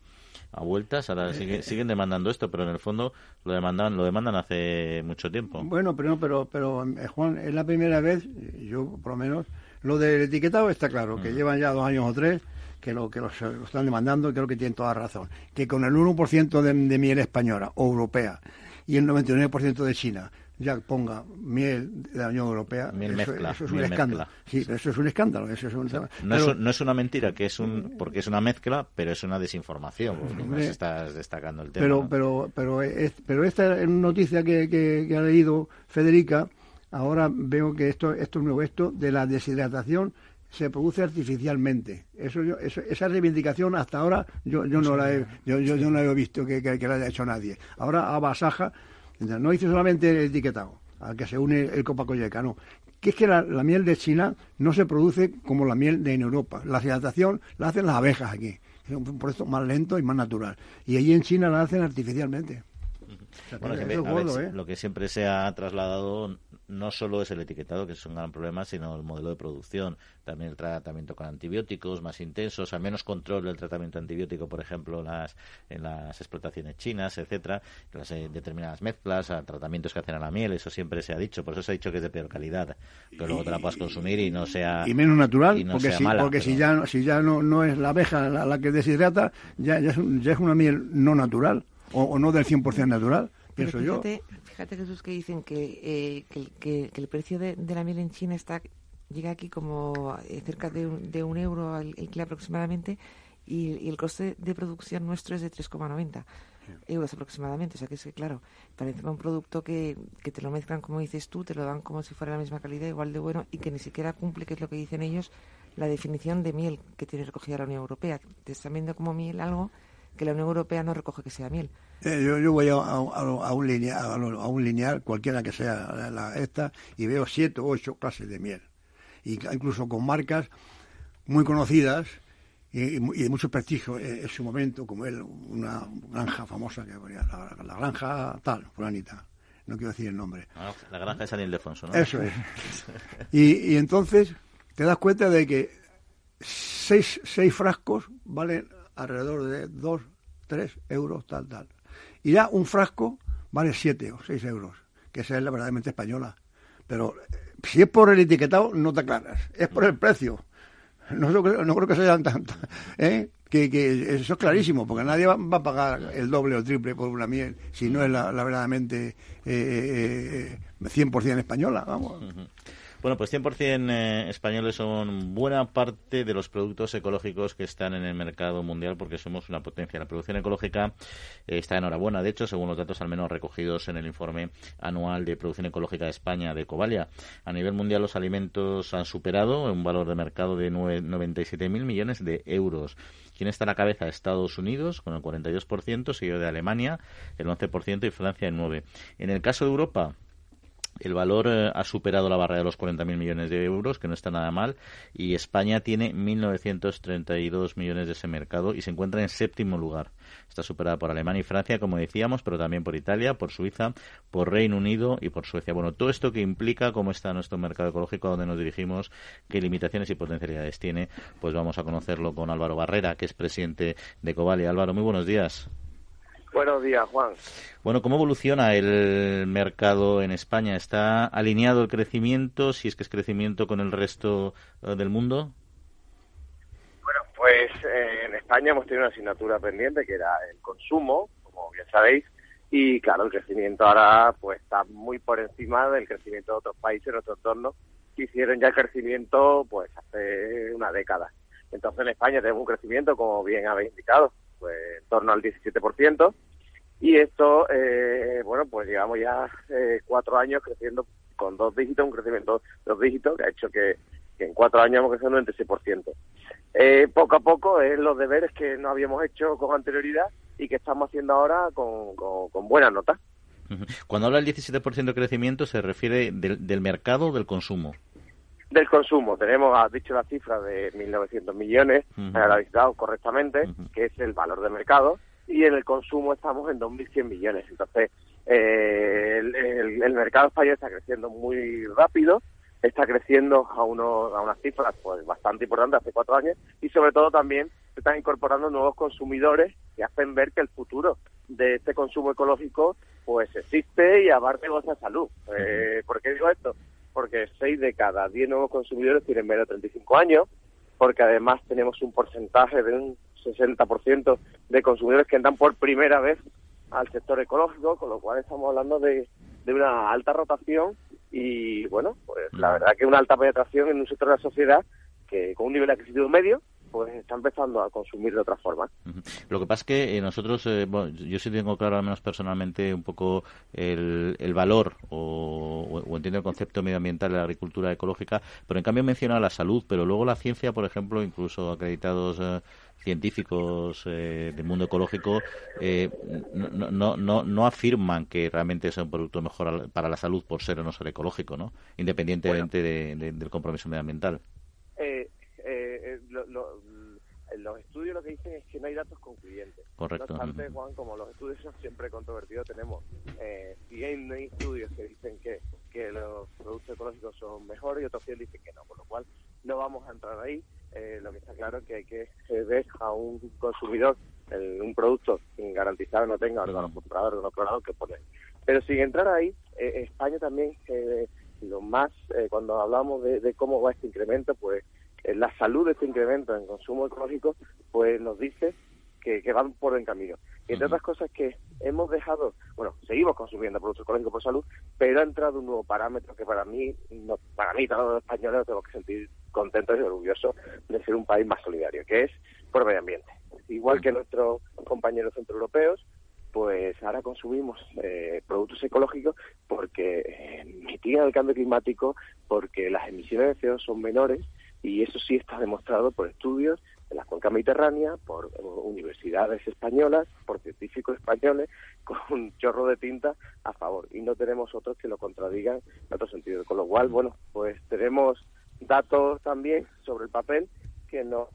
Speaker 2: a vueltas. Ahora siguen demandando esto, pero en el fondo lo demandan, lo demandan hace mucho tiempo.
Speaker 4: Bueno, pero pero, pero eh, Juan, es la primera vez, yo por lo menos, lo del etiquetado está claro, que mm. llevan ya dos años o tres que lo que lo están demandando creo que tienen toda razón. Que con el 1% de, de miel española o europea y el 99% de China ya ponga miel de la Unión Europea, eso, es un escándalo. Sí, eso es un escándalo. Eso es
Speaker 2: no, es, no, es, una mentira, que es un porque es una mezcla, pero es una desinformación. Porque estás destacando el tema.
Speaker 4: Pero, pero, pero, pero esta noticia que, que, ha leído Federica, ahora veo que esto, esto es nuevo, esto de la deshidratación se produce artificialmente. Eso, yo, esa reivindicación hasta ahora yo, yo no la he, yo, yo, no la he visto que, que, la haya hecho nadie. Ahora a Basaja no dice solamente el etiquetado, al que se une el copacoyeca, no. Que es que la, miel de China no se produce como la miel de en Europa. La hidratación la hacen las abejas aquí. Es un proceso más lento y más natural. Y allí en China la hacen artificialmente.
Speaker 2: ¿eh? lo que siempre se ha trasladado no solo es el etiquetado, que es un gran problema, sino el modelo de producción. También el tratamiento con antibióticos más intensos, al menos control del tratamiento antibiótico, por ejemplo, las, en las explotaciones chinas, etcétera, las eh, determinadas mezclas, tratamientos que hacen a la miel, eso siempre se ha dicho. Por eso se ha dicho que es de peor calidad, que luego te la puedas consumir y no sea.
Speaker 4: Y menos natural, porque, si, porque si ya, si ya no, no es la abeja la, que deshidrata, ya, ya, es, ya es una miel no natural o, o no del 100% natural pienso
Speaker 5: fíjate, yo. Fíjate, Jesús, que dicen que, eh, que, que, el precio de, la miel en China está llega aquí como eh, cerca de un, de un euro al, kilo aproximadamente y, el coste de producción nuestro es de 3,90 euros aproximadamente. O sea que es que, claro, parece un producto que, que te lo mezclan como dices tú, te lo dan como si fuera la misma calidad, igual de bueno, y que ni siquiera cumple, que es lo que dicen ellos, la definición de miel que tiene recogida la Unión Europea. Te están viendo como miel algo que la Unión Europea no recoge que sea miel.
Speaker 4: Eh, yo, yo, voy a, un lineal, a, un lineal, cualquiera que sea la, esta, y veo siete o ocho clases de miel. Y incluso con marcas muy conocidas y, de mucho prestigio en, su momento, como él, una granja famosa, que la, la granja tal, fulanita. No quiero decir el nombre.
Speaker 2: Ah, la granja de San Ildefonso, ¿no?
Speaker 4: Eso es. y, y entonces te das cuenta de que seis, seis frascos valen alrededor de dos, tres euros, tal, tal. Y ya un frasco vale siete o seis euros, que esa es la verdaderamente española. Pero eh, si es por el etiquetado, no te aclaras. Es por el precio. No, no creo que sean tanto. ¿eh? Que, que, eso es clarísimo, porque nadie va, a pagar el doble o triple por una miel si no es la, verdaderamente eh, eh, 100% eh, española. Vamos.
Speaker 2: Bueno, pues 100% eh, españoles son buena parte de los productos ecológicos que están en el mercado mundial porque somos una potencia. La producción ecológica eh, está enhorabuena, de hecho, según los datos al menos recogidos en el informe anual de producción ecológica de España de Covalia. A nivel mundial los alimentos han superado un valor de mercado de 97.000 millones de euros. ¿Quién está a la cabeza? Estados Unidos, con el 42%, seguido de Alemania, el 11% y Francia, el 9%. En el caso de Europa, el valor eh, ha superado la barrera de los 40.000 millones de euros, que no está nada mal, y España tiene 1.932 millones de ese mercado y se encuentra en séptimo lugar. Está superada por Alemania y Francia, como decíamos, pero también por Italia, por Suiza, por Reino Unido y por Suecia. Bueno, todo esto que implica cómo está nuestro mercado ecológico, a dónde nos dirigimos, qué limitaciones y potencialidades tiene, pues vamos a conocerlo con Álvaro Barrera, que es presidente de Covalia. Álvaro, muy buenos días.
Speaker 8: Buenos días, Juan.
Speaker 2: Bueno, ¿cómo evoluciona el mercado en España? ¿Está alineado el crecimiento, si es que es crecimiento con el resto eh, del mundo?
Speaker 8: Bueno, pues eh, en España hemos tenido una asignatura pendiente que era el consumo, como bien sabéis, y claro, el crecimiento ahora pues está muy por encima del crecimiento de otros países en nuestro entorno que hicieron ya el crecimiento pues hace una década. Entonces en España tenemos un crecimiento, como bien habéis indicado, pues en torno al 17%. Y esto, eh, bueno, pues llevamos ya eh, cuatro años creciendo con dos dígitos, un crecimiento de dos dígitos que ha hecho que, en cuatro años hemos crecido un 26%. Eh, poco a poco es los deberes que no habíamos hecho con anterioridad y que estamos haciendo ahora con, con, buenas notas.
Speaker 2: Cuando habla del 17% de crecimiento, ¿se refiere del, del mercado o del consumo?
Speaker 8: Del consumo. Tenemos, has dicho la cifra de 1.900 millones, uh -huh. correctamente, que es el valor de mercado, y en el consumo estamos en 2.100 millones. Entonces, eh, el, mercado español está creciendo muy rápido, está creciendo a, uno, a unas cifras pues, bastante importantes hace cuatro años, y sobre todo también se están incorporando nuevos consumidores que hacen ver que el futuro de este consumo ecológico pues existe y goza de salud. Eh, ¿Por qué digo esto? Porque 6 de cada 10 nuevos consumidores tienen menos de 35 años, porque además tenemos un porcentaje de un 60% de consumidores que entran por primera vez al sector ecológico, con lo cual estamos hablando de, de una alta rotación y, bueno, pues la verdad que una alta penetración en un sector de la sociedad que con un nivel adquisitivo medio pues está empezando a consumir de otra forma.
Speaker 2: Lo que pasa es que eh, nosotros, eh, bueno, yo sí tengo claro, al menos personalmente, un poco el, el valor o, entiendo el concepto medioambiental de la agricultura ecológica, pero en cambio menciona la salud, pero luego la ciencia, por ejemplo, incluso acreditados eh, científicos del mundo ecológico no, no, no, no, afirman que realmente sea un producto mejor para la salud por ser o no ser ecológico, ¿no? Independientemente del compromiso medioambiental.
Speaker 8: Eh, eh, los estudios lo que dicen es que no hay datos concluyentes.
Speaker 2: Correcto.
Speaker 8: No obstante, Juan, como los estudios son siempre controvertidos, tenemos eh, no hay estudios que dicen que, que los productos ecológicos son mejores y otros que dicen que no, por lo cual no vamos a entrar ahí. Eh, lo que está claro es que hay que ver a un consumidor en un producto sin garantizar no tenga órganos compradores o no que poner. Pero sin entrar ahí, eh, España también, lo más, cuando hablamos de, de cómo va este incremento, pues eh, la salud de este incremento en consumo ecológico, pues nos dice que, van por buen camino. Y entre otras cosas que hemos dejado, bueno, seguimos consumiendo productos ecológicos por salud, pero ha entrado un nuevo parámetro que para mí, no, para mí, todos los españoles tenemos que sentir contentos y orgullosos de ser un país más solidario, que es por medio ambiente. igual que nuestros compañeros centroeuropeos, pues ahora consumimos eh, productos ecológicos porque eh, mitigan el cambio climático, porque las emisiones de CO2 son menores y eso sí está demostrado por estudios de la cuenca mediterránea, por universidades españolas, por científicos españoles, con un chorro de tinta a favor. Y no tenemos otros que lo contradigan en otro sentido. Con lo cual, bueno, pues tenemos datos también sobre el papel que no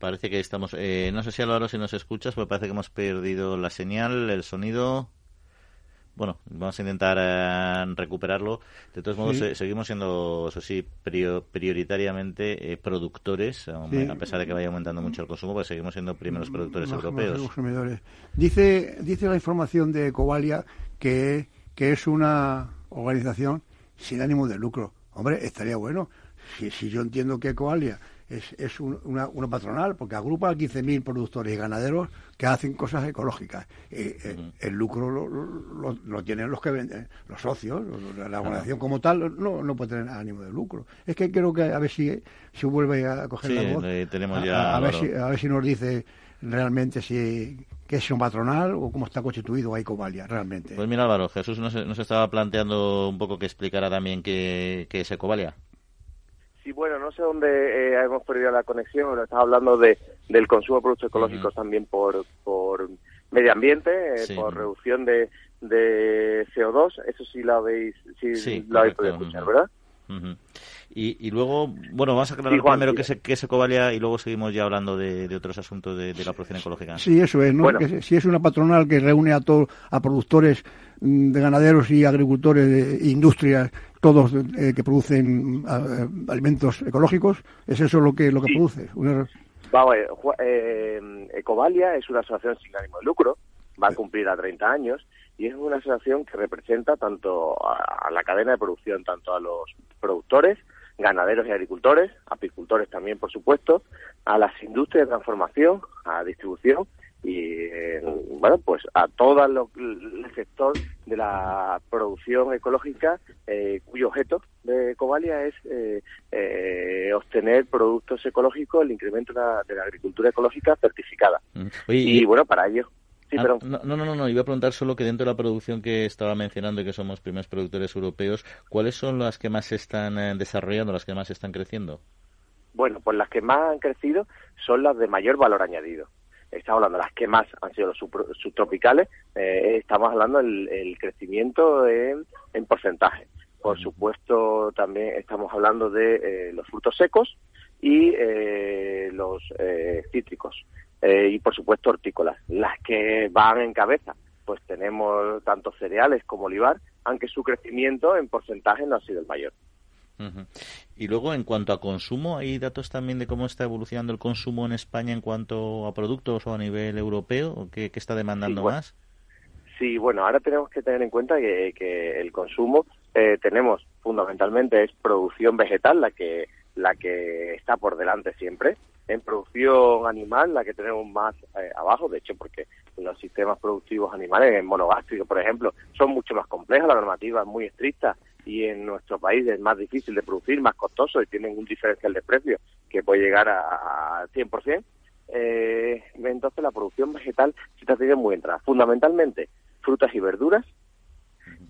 Speaker 2: Parece que estamos. Eh, no sé si Álvaro, si nos escuchas, porque parece que hemos perdido la señal, el sonido. Bueno, vamos a intentar eh, recuperarlo. De todos modos, seguimos siendo, eso sí, prioritariamente eh, productores, a pesar de que vaya aumentando mucho el consumo, pues seguimos siendo primeros productores europeos.
Speaker 4: Dice, dice la información de Covalia que, que es una organización sin ánimo de lucro. Hombre, estaría bueno. Si, si yo entiendo que Covalia es, es una, una, patronal porque agrupa a 15.000 productores y ganaderos que hacen cosas ecológicas. Eh, eh, el lucro lo, lo, tienen los que venden, los socios, la organización como tal no, no puede tener ánimo de lucro. Es que creo que a ver si, si vuelve a coger la voz.
Speaker 2: tenemos ya,
Speaker 4: a, ver si, a ver si nos dice realmente si que es un patronal o cómo está constituido Ecovalia realmente.
Speaker 2: Pues mira Álvaro, Jesús nos, nos estaba planteando un poco que explicara también qué, qué es Ecovalia.
Speaker 8: Sí, bueno, no sé dónde eh, hemos perdido la conexión, pero estaba hablando de, del consumo de productos ecológicos también por, por medio ambiente, eh, por reducción de, de CO2, eso sí lo habéis, sí, lo habéis podido escuchar, ¿verdad?
Speaker 2: y, y, luego, bueno, vamos a aclarar primero qué es, qué es Ecovalia y luego seguimos ya hablando de, de otros asuntos de, la producción ecológica.
Speaker 4: Sí, eso es, ¿no? si es una patronal que reúne a todos, a productores de ganaderos y agricultores de industrias todos eh, que producen eh, alimentos ecológicos, ¿es eso lo que lo que produce?
Speaker 8: Vamos, eh, Ecovalia es una asociación sin ánimo de lucro, va a cumplir a 30 años y es una asociación que representa tanto a, la cadena de producción, tanto a los productores, ganaderos y agricultores, apicultores también, por supuesto, a las industrias de transformación, a distribución y bueno pues a todo el sector de la producción ecológica eh, cuyo objeto de Covalia es eh, eh, obtener productos ecológicos el incremento de la, agricultura ecológica certificada mm. y, bueno para ello Sí,
Speaker 2: ah, no, no, no, no, iba a preguntar solo que dentro de la producción que estaba mencionando y que somos primeros productores europeos, ¿cuáles son las que más se están desarrollando, las que más están creciendo?
Speaker 8: Bueno, pues las que más han crecido son las de mayor valor añadido estamos hablando de las que más han sido los subtropicales, eh, estamos hablando del el crecimiento en, porcentaje. Por supuesto, también estamos hablando de eh, los frutos secos y eh, los cítricos. y, por supuesto, hortícolas. Las que van en cabeza, pues tenemos tanto cereales como olivar, aunque su crecimiento en porcentaje no ha sido el mayor.
Speaker 2: Y luego, en cuanto a consumo, ¿hay datos también de cómo está evolucionando el consumo en España en cuanto a productos o a nivel europeo? ¿Qué, qué está demandando más?
Speaker 8: Sí, bueno, ahora tenemos que tener en cuenta que, el consumo eh, tenemos fundamentalmente es producción vegetal la que la que está por delante siempre. En producción animal, la que tenemos más eh, abajo, de hecho, porque los sistemas productivos animales, en monogástrico, por ejemplo, son mucho más complejas, la normativa es muy estricta y en nuestro país es más difícil de producir, más costoso y tienen un diferencial de precio que puede llegar a, 100%. Eh, entonces la producción vegetal se está teniendo muy entrada. Fundamentalmente frutas y verduras,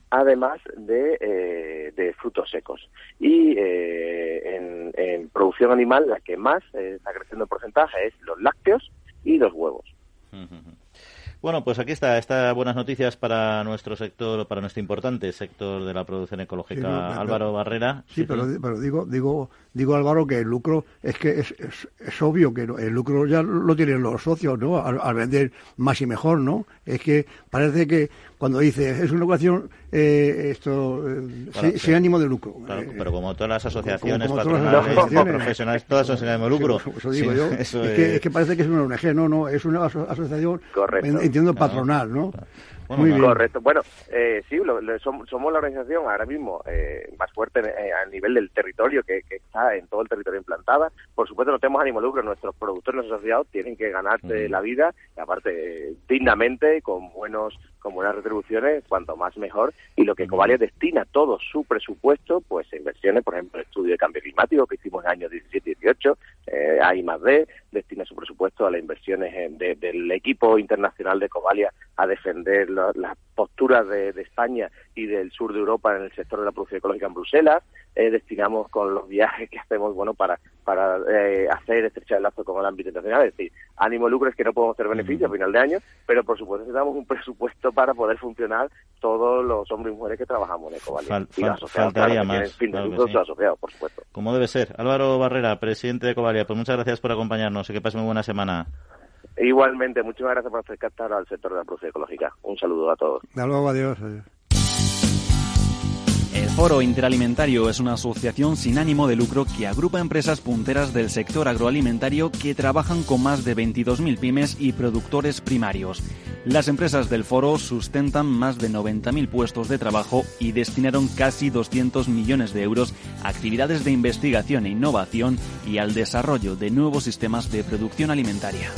Speaker 8: además de, eh, frutos secos. Y eh, en, en, producción animal la que más eh, está creciendo en porcentaje es los lácteos y los huevos.
Speaker 2: Bueno, pues aquí está, estas buenas noticias para nuestro sector, para nuestro importante sector de la producción ecológica. Álvaro Barrera.
Speaker 4: Sí, pero, pero, digo, digo, digo Álvaro que el lucro es que es, es, obvio que el lucro ya lo tienen los socios, ¿no? al, vender más y mejor, ¿no? Es que parece que cuando dice es una ecuación eh, esto eh, sin, ánimo de lucro.
Speaker 2: Claro, eh, pero como todas las asociaciones patronales, profesionales, todas son sin ánimo de lucro.
Speaker 4: Eso, digo yo. es, que, es, que, parece que es una ONG, no, no, es una asociación, entiendo, patronal, ¿no?
Speaker 8: Muy bien. Correcto. Bueno, eh, sí, somos, la organización ahora mismo eh, más fuerte eh, a nivel del territorio que, está en todo el territorio implantada. Por supuesto, no tenemos ánimo lucro. Nuestros productores, nuestros asociados tienen que ganarse la vida, y aparte, dignamente, con buenos con buenas retribuciones, cuanto más mejor. Y lo que Covalia destina todo su presupuesto, pues a inversiones, por ejemplo, el estudio de cambio climático que hicimos en el año 17 y 18, eh, hay más de, destina su presupuesto a las inversiones del equipo internacional de Covalia a defender las posturas de, España y del sur de Europa en el sector de la producción ecológica en Bruselas. Eh, destinamos con los viajes que hacemos, bueno, para, para eh, hacer estrechar el lazo con el ámbito internacional. Es decir, ánimo lucro es que no podemos tener beneficios a final de año, pero por supuesto necesitamos un presupuesto para poder funcionar todos los hombres y mujeres que trabajamos en Ecovalia. y los asociados,
Speaker 2: faltaría más.
Speaker 8: asociados, por supuesto.
Speaker 2: Como debe ser. Álvaro Barrera, presidente de Ecovalia, pues muchas gracias por acompañarnos y que pase muy buena semana.
Speaker 8: Igualmente, muchísimas gracias por acercar al sector de la producción ecológica. Un saludo a todos.
Speaker 4: Hasta luego, adiós.
Speaker 9: El Foro Interalimentario es una asociación sin ánimo de lucro que agrupa empresas punteras del sector agroalimentario que trabajan con más de 22.000 pymes y productores primarios. Las empresas del foro sustentan más de 90.000 puestos de trabajo y destinaron casi 200 millones de euros a actividades de investigación e innovación y al desarrollo de nuevos sistemas de producción alimentaria.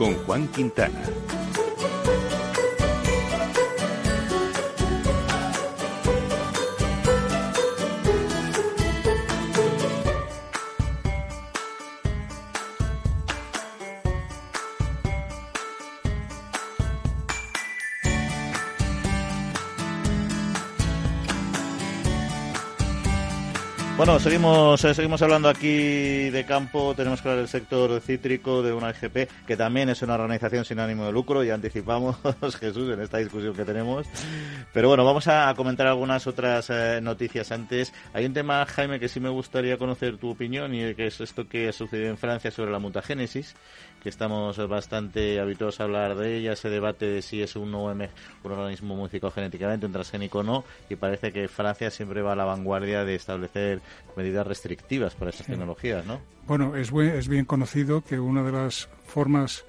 Speaker 1: Con Juan Quintana.
Speaker 2: Bueno, seguimos, eh, seguimos hablando aquí de campo. Tenemos que hablar del sector cítrico de una EGP, que también es una organización sin ánimo de lucro. Ya anticipamos, Jesús, en esta discusión que tenemos. Pero bueno, vamos a comentar algunas otras eh, noticias antes. Hay un tema, Jaime, que sí me gustaría conocer tu opinión y que es esto que ha sucedido en Francia sobre la mutagénesis que estamos bastante habituados a hablar de ella, ese debate de si es un OM, un organismo modificado genéticamente, un transgénico o no, y parece que Francia siempre va a la vanguardia de establecer medidas restrictivas para esas tecnologías, ¿no?
Speaker 3: Bueno, es, es bien conocido que una de las formas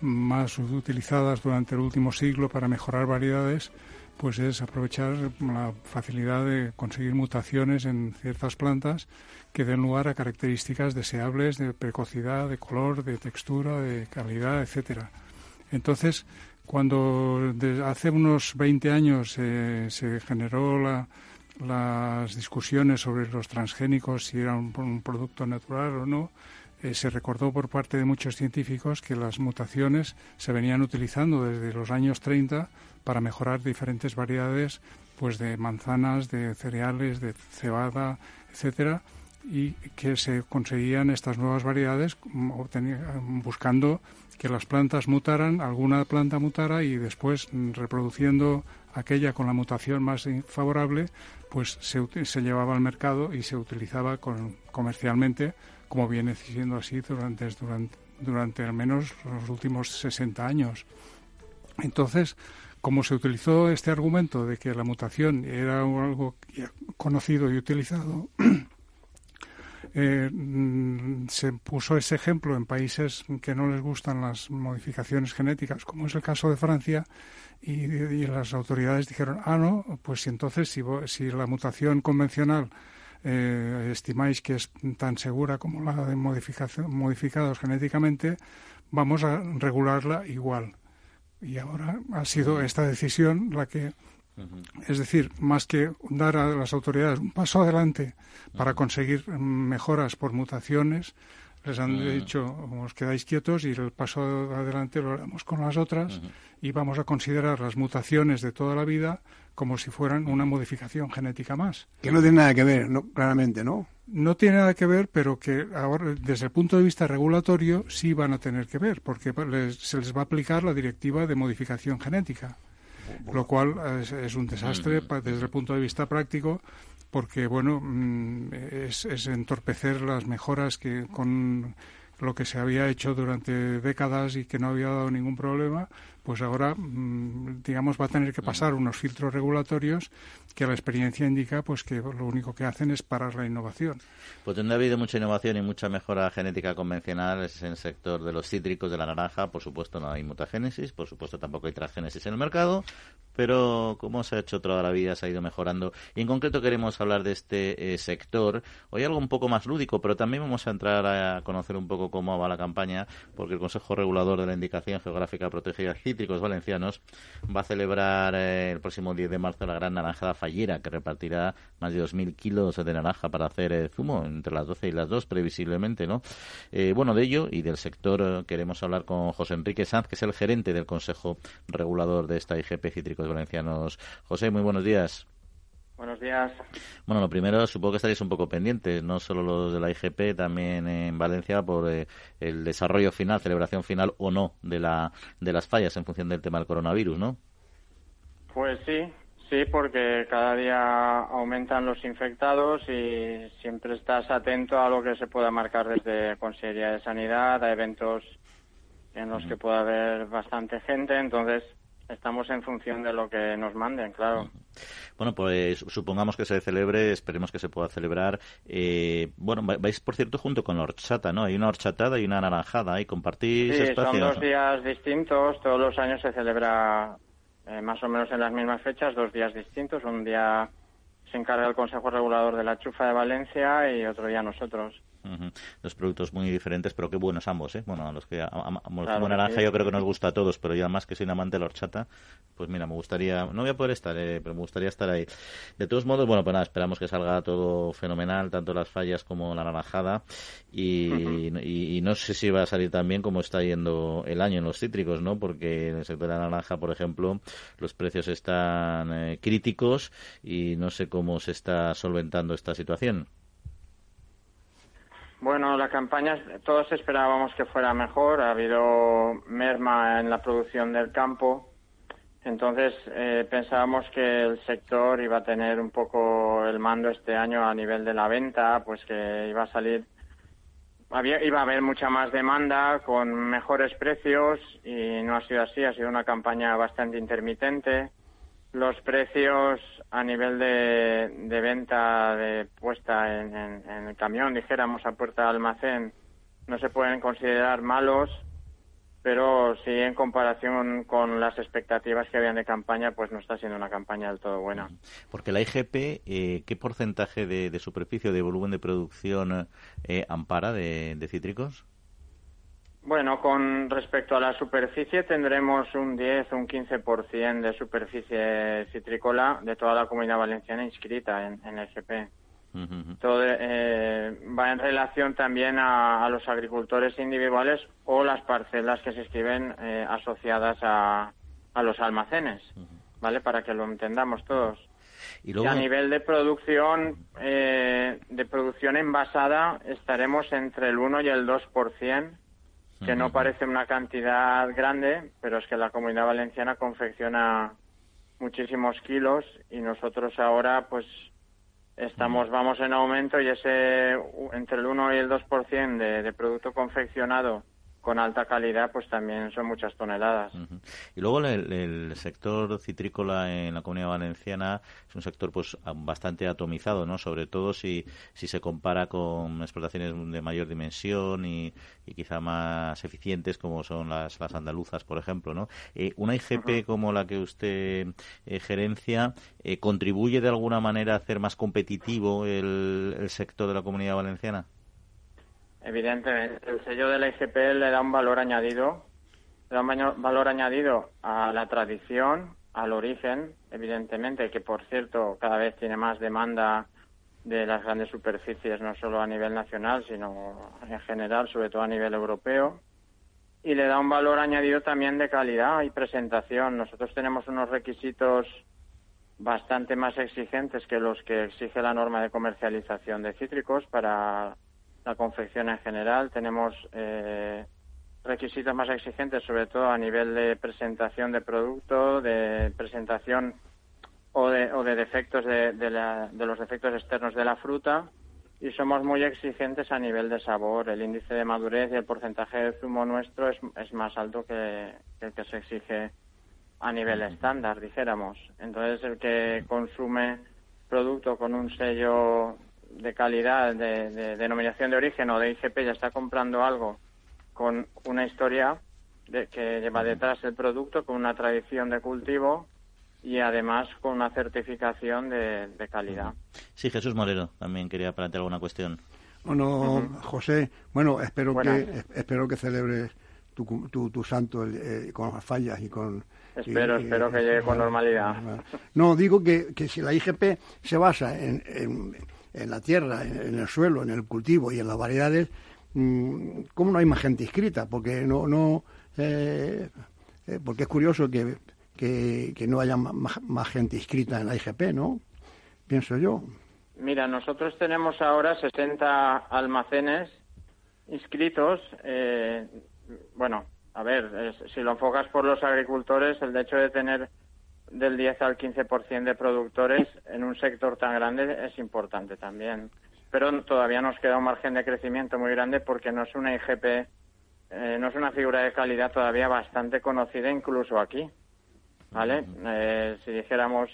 Speaker 3: más utilizadas durante el último siglo para mejorar variedades pues es aprovechar la facilidad de conseguir mutaciones en ciertas plantas que den lugar a características deseables de precocidad, de color, de textura, de calidad, etcétera. Entonces, cuando hace unos 20 años se generó las discusiones sobre los transgénicos, si eran un, producto natural o no, eh, se recordó por parte de muchos científicos que las mutaciones se venían utilizando desde los años 30 para mejorar diferentes variedades pues de manzanas, de cereales, de cebada, etcétera, y que se conseguían estas nuevas variedades buscando que las plantas mutaran, alguna planta mutara y después reproduciendo aquella con la mutación más favorable, pues se, se llevaba al mercado y se utilizaba comercialmente como viene siendo así durante, durante, durante al menos los últimos 60 años. Entonces, como se utilizó este argumento de que la mutación era algo conocido y utilizado, eh, mm, se puso ese ejemplo en países que no les gustan las modificaciones genéticas, como es el caso de Francia, y, las autoridades dijeron, ah, no, pues entonces si, si la mutación convencional eh, estimáis que es tan segura como la de modificados genéticamente, vamos a regularla igual. Y ahora ha sido esta decisión la que, es decir, más que dar a las autoridades un paso adelante para conseguir mejoras por mutaciones, les han dicho, os quedáis quietos y el paso adelante lo haremos con las otras y vamos a considerar las mutaciones de toda la vida como si fueran una modificación genética más.
Speaker 4: Que no tiene nada que ver, no, claramente, ¿no?
Speaker 3: No tiene nada que ver, pero que ahora, desde el punto de vista regulatorio, sí van a tener que ver, porque se les va a aplicar la directiva de modificación genética, lo cual es, un desastre desde el punto de vista práctico, porque, bueno, mm, es, es entorpecer las mejoras que con lo que se había hecho durante décadas y que no había dado ningún problema, pues ahora, mm, digamos, va a tener que pasar unos filtros regulatorios que la experiencia indica pues que lo único que hacen es parar la innovación.
Speaker 2: Pues donde ha habido mucha innovación y mucha mejora genética convencional es en el sector de los cítricos, de la naranja. Por supuesto, no hay mutagénesis, por supuesto, tampoco hay transgénesis en el mercado, pero como se ha hecho toda la vida, se ha ido mejorando. Y en concreto queremos hablar de este eh, sector. Hoy algo un poco más lúdico, pero también vamos a entrar a conocer un poco cómo va la campaña, porque el Consejo Regulador de la Indicación Geográfica Protegida Cítricos Valencianos va a celebrar eh, el próximo 10 de marzo la gran naranjada fallera, que repartirá más de 2.000 kilos de naranja para hacer eh, zumo entre las 12 y las 2, previsiblemente, ¿no? Eh, bueno, de ello y del sector queremos hablar con José Enrique Sanz, que es el gerente del Consejo Regulador de esta IGP Cítricos Valencianos. José, muy buenos días.
Speaker 10: Buenos días.
Speaker 2: Bueno, lo primero, supongo que estaréis un poco pendientes, no solo los de la IGP, también en Valencia, por eh, el desarrollo final, celebración final o no de, la, de las fallas en función del tema del coronavirus, ¿no?
Speaker 10: Pues sí, sí, porque cada día aumentan los infectados y siempre estás atento a lo que se pueda marcar desde Consejería de Sanidad, a eventos en los que pueda haber bastante gente, entonces estamos en función de lo que nos manden, claro.
Speaker 2: Bueno, pues supongamos que se celebre, esperemos que se pueda celebrar. Eh, bueno, vais, por cierto, junto con la horchata, ¿no? Hay una horchatada y una naranjada, y compartís
Speaker 10: sí, son dos días distintos. Todos los años se celebra eh, más o menos en las mismas fechas, dos días distintos. Un día se encarga el Consejo Regulador de la Chufa de Valencia y otro día nosotros.
Speaker 2: Dos productos muy diferentes, pero qué buenos ambos, ¿eh? Bueno, a los que como naranja yo creo que nos gusta a todos, pero ya más que soy un amante de la horchata, pues mira, me gustaría, no voy a poder estar, eh, pero me gustaría estar ahí. De todos modos, bueno, pues nada, esperamos que salga todo fenomenal, tanto las fallas como la naranjada, y, no sé si va a salir tan bien como está yendo el año en los cítricos, ¿no? Porque en el sector de la naranja, por ejemplo, los precios están eh, críticos y no sé cómo se está solventando esta situación.
Speaker 10: Bueno, la campaña todos esperábamos que fuera mejor. Ha habido merma en la producción del campo. Entonces eh, pensábamos que el sector iba a tener un poco el mando este año a nivel de la venta, pues que iba a salir, había, iba a haber mucha más demanda con mejores precios y no ha sido así. Ha sido una campaña bastante intermitente los precios a nivel de, venta de puesta en, el camión, dijéramos, a puerta de almacén, no se pueden considerar malos, pero sí en comparación con las expectativas que habían de campaña, pues no está siendo una campaña del todo buena.
Speaker 2: Porque la IGP, eh, ¿qué porcentaje de, superficie o de volumen de producción eh, ampara de cítricos?
Speaker 10: Bueno, con respecto a la superficie tendremos un 10 o un 15% de superficie citrícola de toda la comunidad valenciana inscrita en, el GP. Todo eh, va en relación también a, los agricultores individuales o las parcelas que se escriben eh, asociadas a, los almacenes, ¿vale? Para que lo entendamos todos. Y, a nivel de producción, eh, de producción envasada, estaremos entre el 1 y el 2% que no parece una cantidad grande, pero es que la comunidad valenciana confecciona muchísimos kilos y nosotros ahora pues estamos vamos en aumento y ese entre el 1 y el 2% de, de producto confeccionado con alta calidad, pues también son muchas toneladas.
Speaker 2: Y luego el, sector citrícola en la Comunidad Valenciana es un sector pues bastante atomizado, ¿no? Sobre todo si, si se compara con explotaciones de mayor dimensión y, quizá más eficientes como son las, las andaluzas, por ejemplo, ¿no? Eh, una IGP como la que usted eh, gerencia eh, contribuye de alguna manera a hacer más competitivo el, el sector de la Comunidad Valenciana.
Speaker 10: Evidentemente, el sello de la IGP le da un valor añadido, le da un valor añadido a la tradición, al origen, evidentemente, que por cierto cada vez tiene más demanda de las grandes superficies, no solo a nivel nacional, sino en general, sobre todo a nivel europeo. Y le da un valor añadido también de calidad y presentación. Nosotros tenemos unos requisitos bastante más exigentes que los que exige la norma de comercialización de cítricos para la confección en general. Tenemos eh, requisitos más exigentes, sobre todo a nivel de presentación de producto, de presentación o de, o de defectos de, de, los defectos externos de la fruta. Y somos muy exigentes a nivel de sabor. El índice de madurez y el porcentaje de zumo nuestro es, es más alto que, el que se exige a nivel estándar, dijéramos. Entonces, el que consume producto con un sello de calidad, de, denominación de origen o de IGP, ya está comprando algo con una historia de, que lleva detrás el producto, con una tradición de cultivo y además con una certificación de, calidad.
Speaker 2: Sí, Jesús Moreno también quería plantear alguna cuestión.
Speaker 4: Bueno, José, bueno, espero que espero que celebres tu, tu, santo eh, con las fallas y con...
Speaker 10: Espero, espero que llegue con normalidad.
Speaker 4: No, digo que, que si la IGP se basa en, en, la tierra, en, el suelo, en el cultivo y en las variedades, mm, ¿cómo no hay más gente inscrita? Porque no... no eh, eh, porque es curioso que que, no haya más, gente inscrita en la IGP, ¿no? Pienso yo.
Speaker 10: Mira, nosotros tenemos ahora 60 almacenes inscritos. Eh, bueno, a ver, si lo enfocas por los agricultores, el hecho de tener del 10 al 15% de productores en un sector tan grande es importante también. Pero todavía nos queda un margen de crecimiento muy grande porque no es una IGP, eh, no es una figura de calidad todavía bastante conocida incluso aquí. ¿vale? Eh, si dijéramos,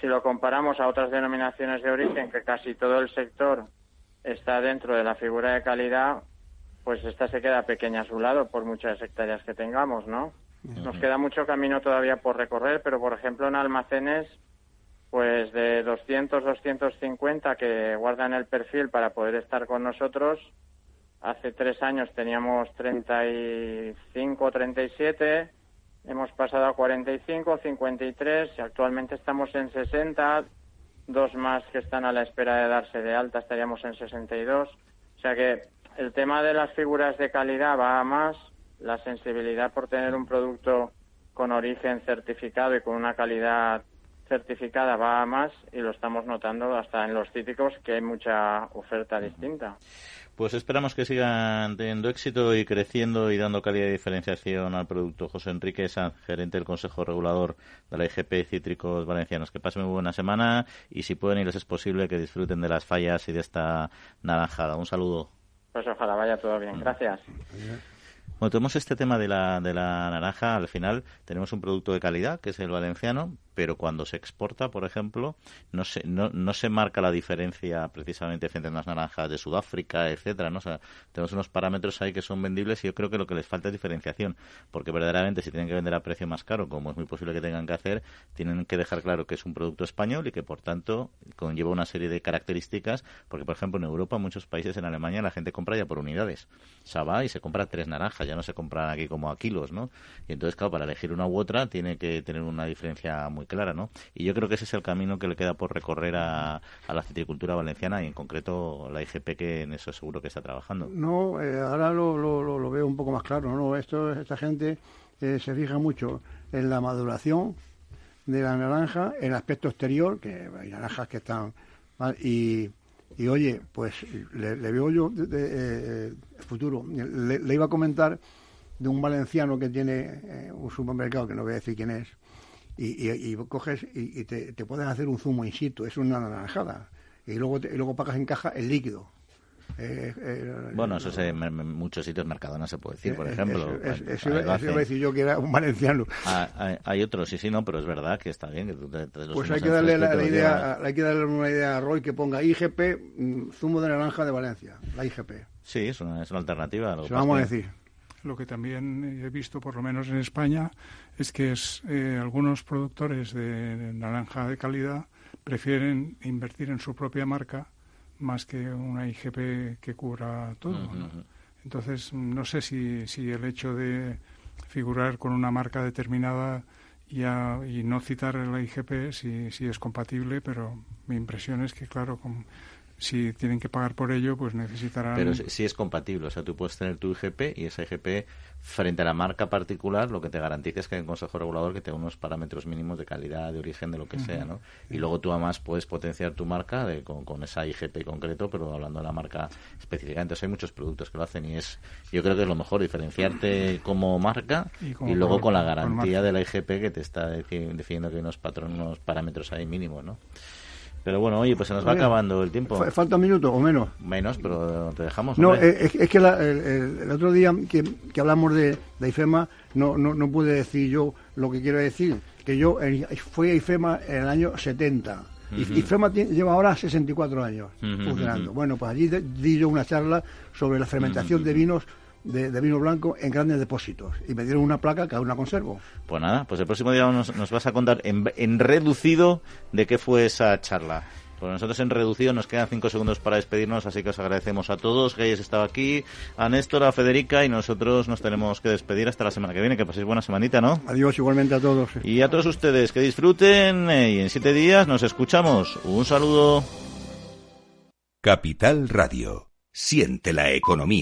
Speaker 10: si lo comparamos a otras denominaciones de origen, que casi todo el sector está dentro de la figura de calidad, pues esta se queda pequeña a su lado por muchas hectáreas que tengamos, ¿no? Nos queda mucho camino todavía por recorrer, pero por ejemplo en almacenes, pues de 200, 250 que guardan el perfil para poder estar con nosotros, hace tres años teníamos 35, 37, hemos pasado a 45, 53 y actualmente estamos en 60, dos más que están a la espera de darse de alta estaríamos en 62. O sea que el tema de las figuras de calidad va a más, la sensibilidad por tener un producto con origen certificado y con una calidad certificada va a más y lo estamos notando hasta en los cítricos que hay mucha oferta distinta.
Speaker 2: Pues esperamos que sigan teniendo éxito y creciendo y dando calidad y diferenciación al producto. José Enrique Sanz, gerente del Consejo Regulador de la IGP Cítricos Valencianos. Que pasen muy buena semana y si pueden y les es posible que disfruten de las fallas y de esta naranjada. Un saludo.
Speaker 10: Pues ojalá vaya todo bien. Gracias.
Speaker 2: Bueno, tenemos este tema de la, de la naranja. Al final tenemos un producto de calidad, que es el valenciano, pero cuando se exporta, por ejemplo, no se, no, no se marca la diferencia precisamente frente a las naranjas de Sudáfrica, etcétera, ¿no? Sea, tenemos unos parámetros ahí que son vendibles y yo creo que lo que les falta es diferenciación, porque verdaderamente si tienen que vender a precio más caro, como es muy posible que tengan que hacer, tienen que dejar claro que es un producto español y que por tanto conlleva una serie de características, porque por ejemplo en Europa, en muchos países, en Alemania, la gente compra ya por unidades. O sea, va y se compra tres naranjas, ya no se compran aquí como a kilos, ¿no? Y entonces, claro, para elegir una u otra tiene que tener una diferencia muy clara, ¿no? Y yo creo que ese es el camino que le queda por recorrer a, la citricultura valenciana y en concreto la IGP que en eso seguro que está trabajando.
Speaker 4: No, eh, ahora lo, lo, veo un poco más claro, ¿no? Esto, esta gente eh, se fija mucho en la maduración de la naranja, en el aspecto exterior, que hay naranjas que están y, y oye, pues le, veo yo de, eh, futuro. Le, le, iba a comentar de un valenciano que tiene un supermercado, que no voy a decir quién es, y, coges y, te, te, puedes hacer un zumo in situ, es una naranjada. Y luego, y luego pagas en caja el líquido.
Speaker 2: Eh, eh, bueno, eso en muchos sitios Mercadona se puede decir, por ejemplo.
Speaker 4: Eso, iba a decir yo que era un valenciano.
Speaker 2: Ah, hay, otros, sí, sí, no, pero es verdad que está bien.
Speaker 4: pues hay que, darle la, idea, hay que darle una idea a Roy que ponga IGP, mm, zumo de naranja de Valencia, la IGP.
Speaker 2: Sí, es una, es una alternativa.
Speaker 4: Lo vamos a decir.
Speaker 3: Lo que también he visto, por lo menos en España, es que es, eh, algunos productores de naranja de calidad prefieren invertir en su propia marca más que una IGP que cubra todo. Entonces, no sé si, si el hecho de figurar con una marca determinada y, y no citar la IGP si, si es compatible, pero mi impresión es que, claro, con, si tienen que pagar por ello, pues necesitarán.
Speaker 2: Pero si es compatible, o sea, tú puedes tener tu IGP y esa IGP frente a la marca particular, lo que te garantiza es que hay un consejo regulador que tenga unos parámetros mínimos de calidad, de origen, de lo que sea, ¿no? Y luego tú además puedes potenciar tu marca de, con, esa IGP concreto, pero hablando de la marca específica. Entonces hay muchos productos que lo hacen y es, yo creo que es lo mejor, diferenciarte como marca y, luego con la garantía de la IGP que te está definiendo que hay unos patrones, unos parámetros ahí mínimos, ¿no? Pero bueno, oye, pues se nos va acabando el tiempo.
Speaker 4: ¿Falta un minuto o menos?
Speaker 2: Menos, pero te dejamos.
Speaker 4: No, es, que el, otro día que, hablamos de, de, IFEMA, no, no, no pude decir yo lo que quiero decir. Que yo fui a IFEMA en el año 70. Y IFEMA lleva ahora 64 años funcionando. Bueno, pues allí di yo una charla sobre la fermentación de vinos de, vino blanco en grandes depósitos y me dieron una placa que aún la conservo.
Speaker 2: Pues nada, pues el próximo día nos, vas a contar en, reducido de qué fue esa charla. Pues nosotros en reducido nos quedan cinco segundos para despedirnos, así que os agradecemos a todos que hayáis estado aquí, a Néstor, a Federica y nosotros nos tenemos que despedir hasta la semana que viene. Que paséis buena semanita, ¿no?
Speaker 4: Adiós igualmente a todos.
Speaker 2: Y a todos ustedes que disfruten eh, y en siete días nos escuchamos. Un saludo.
Speaker 1: Capital Radio. Siente la economía.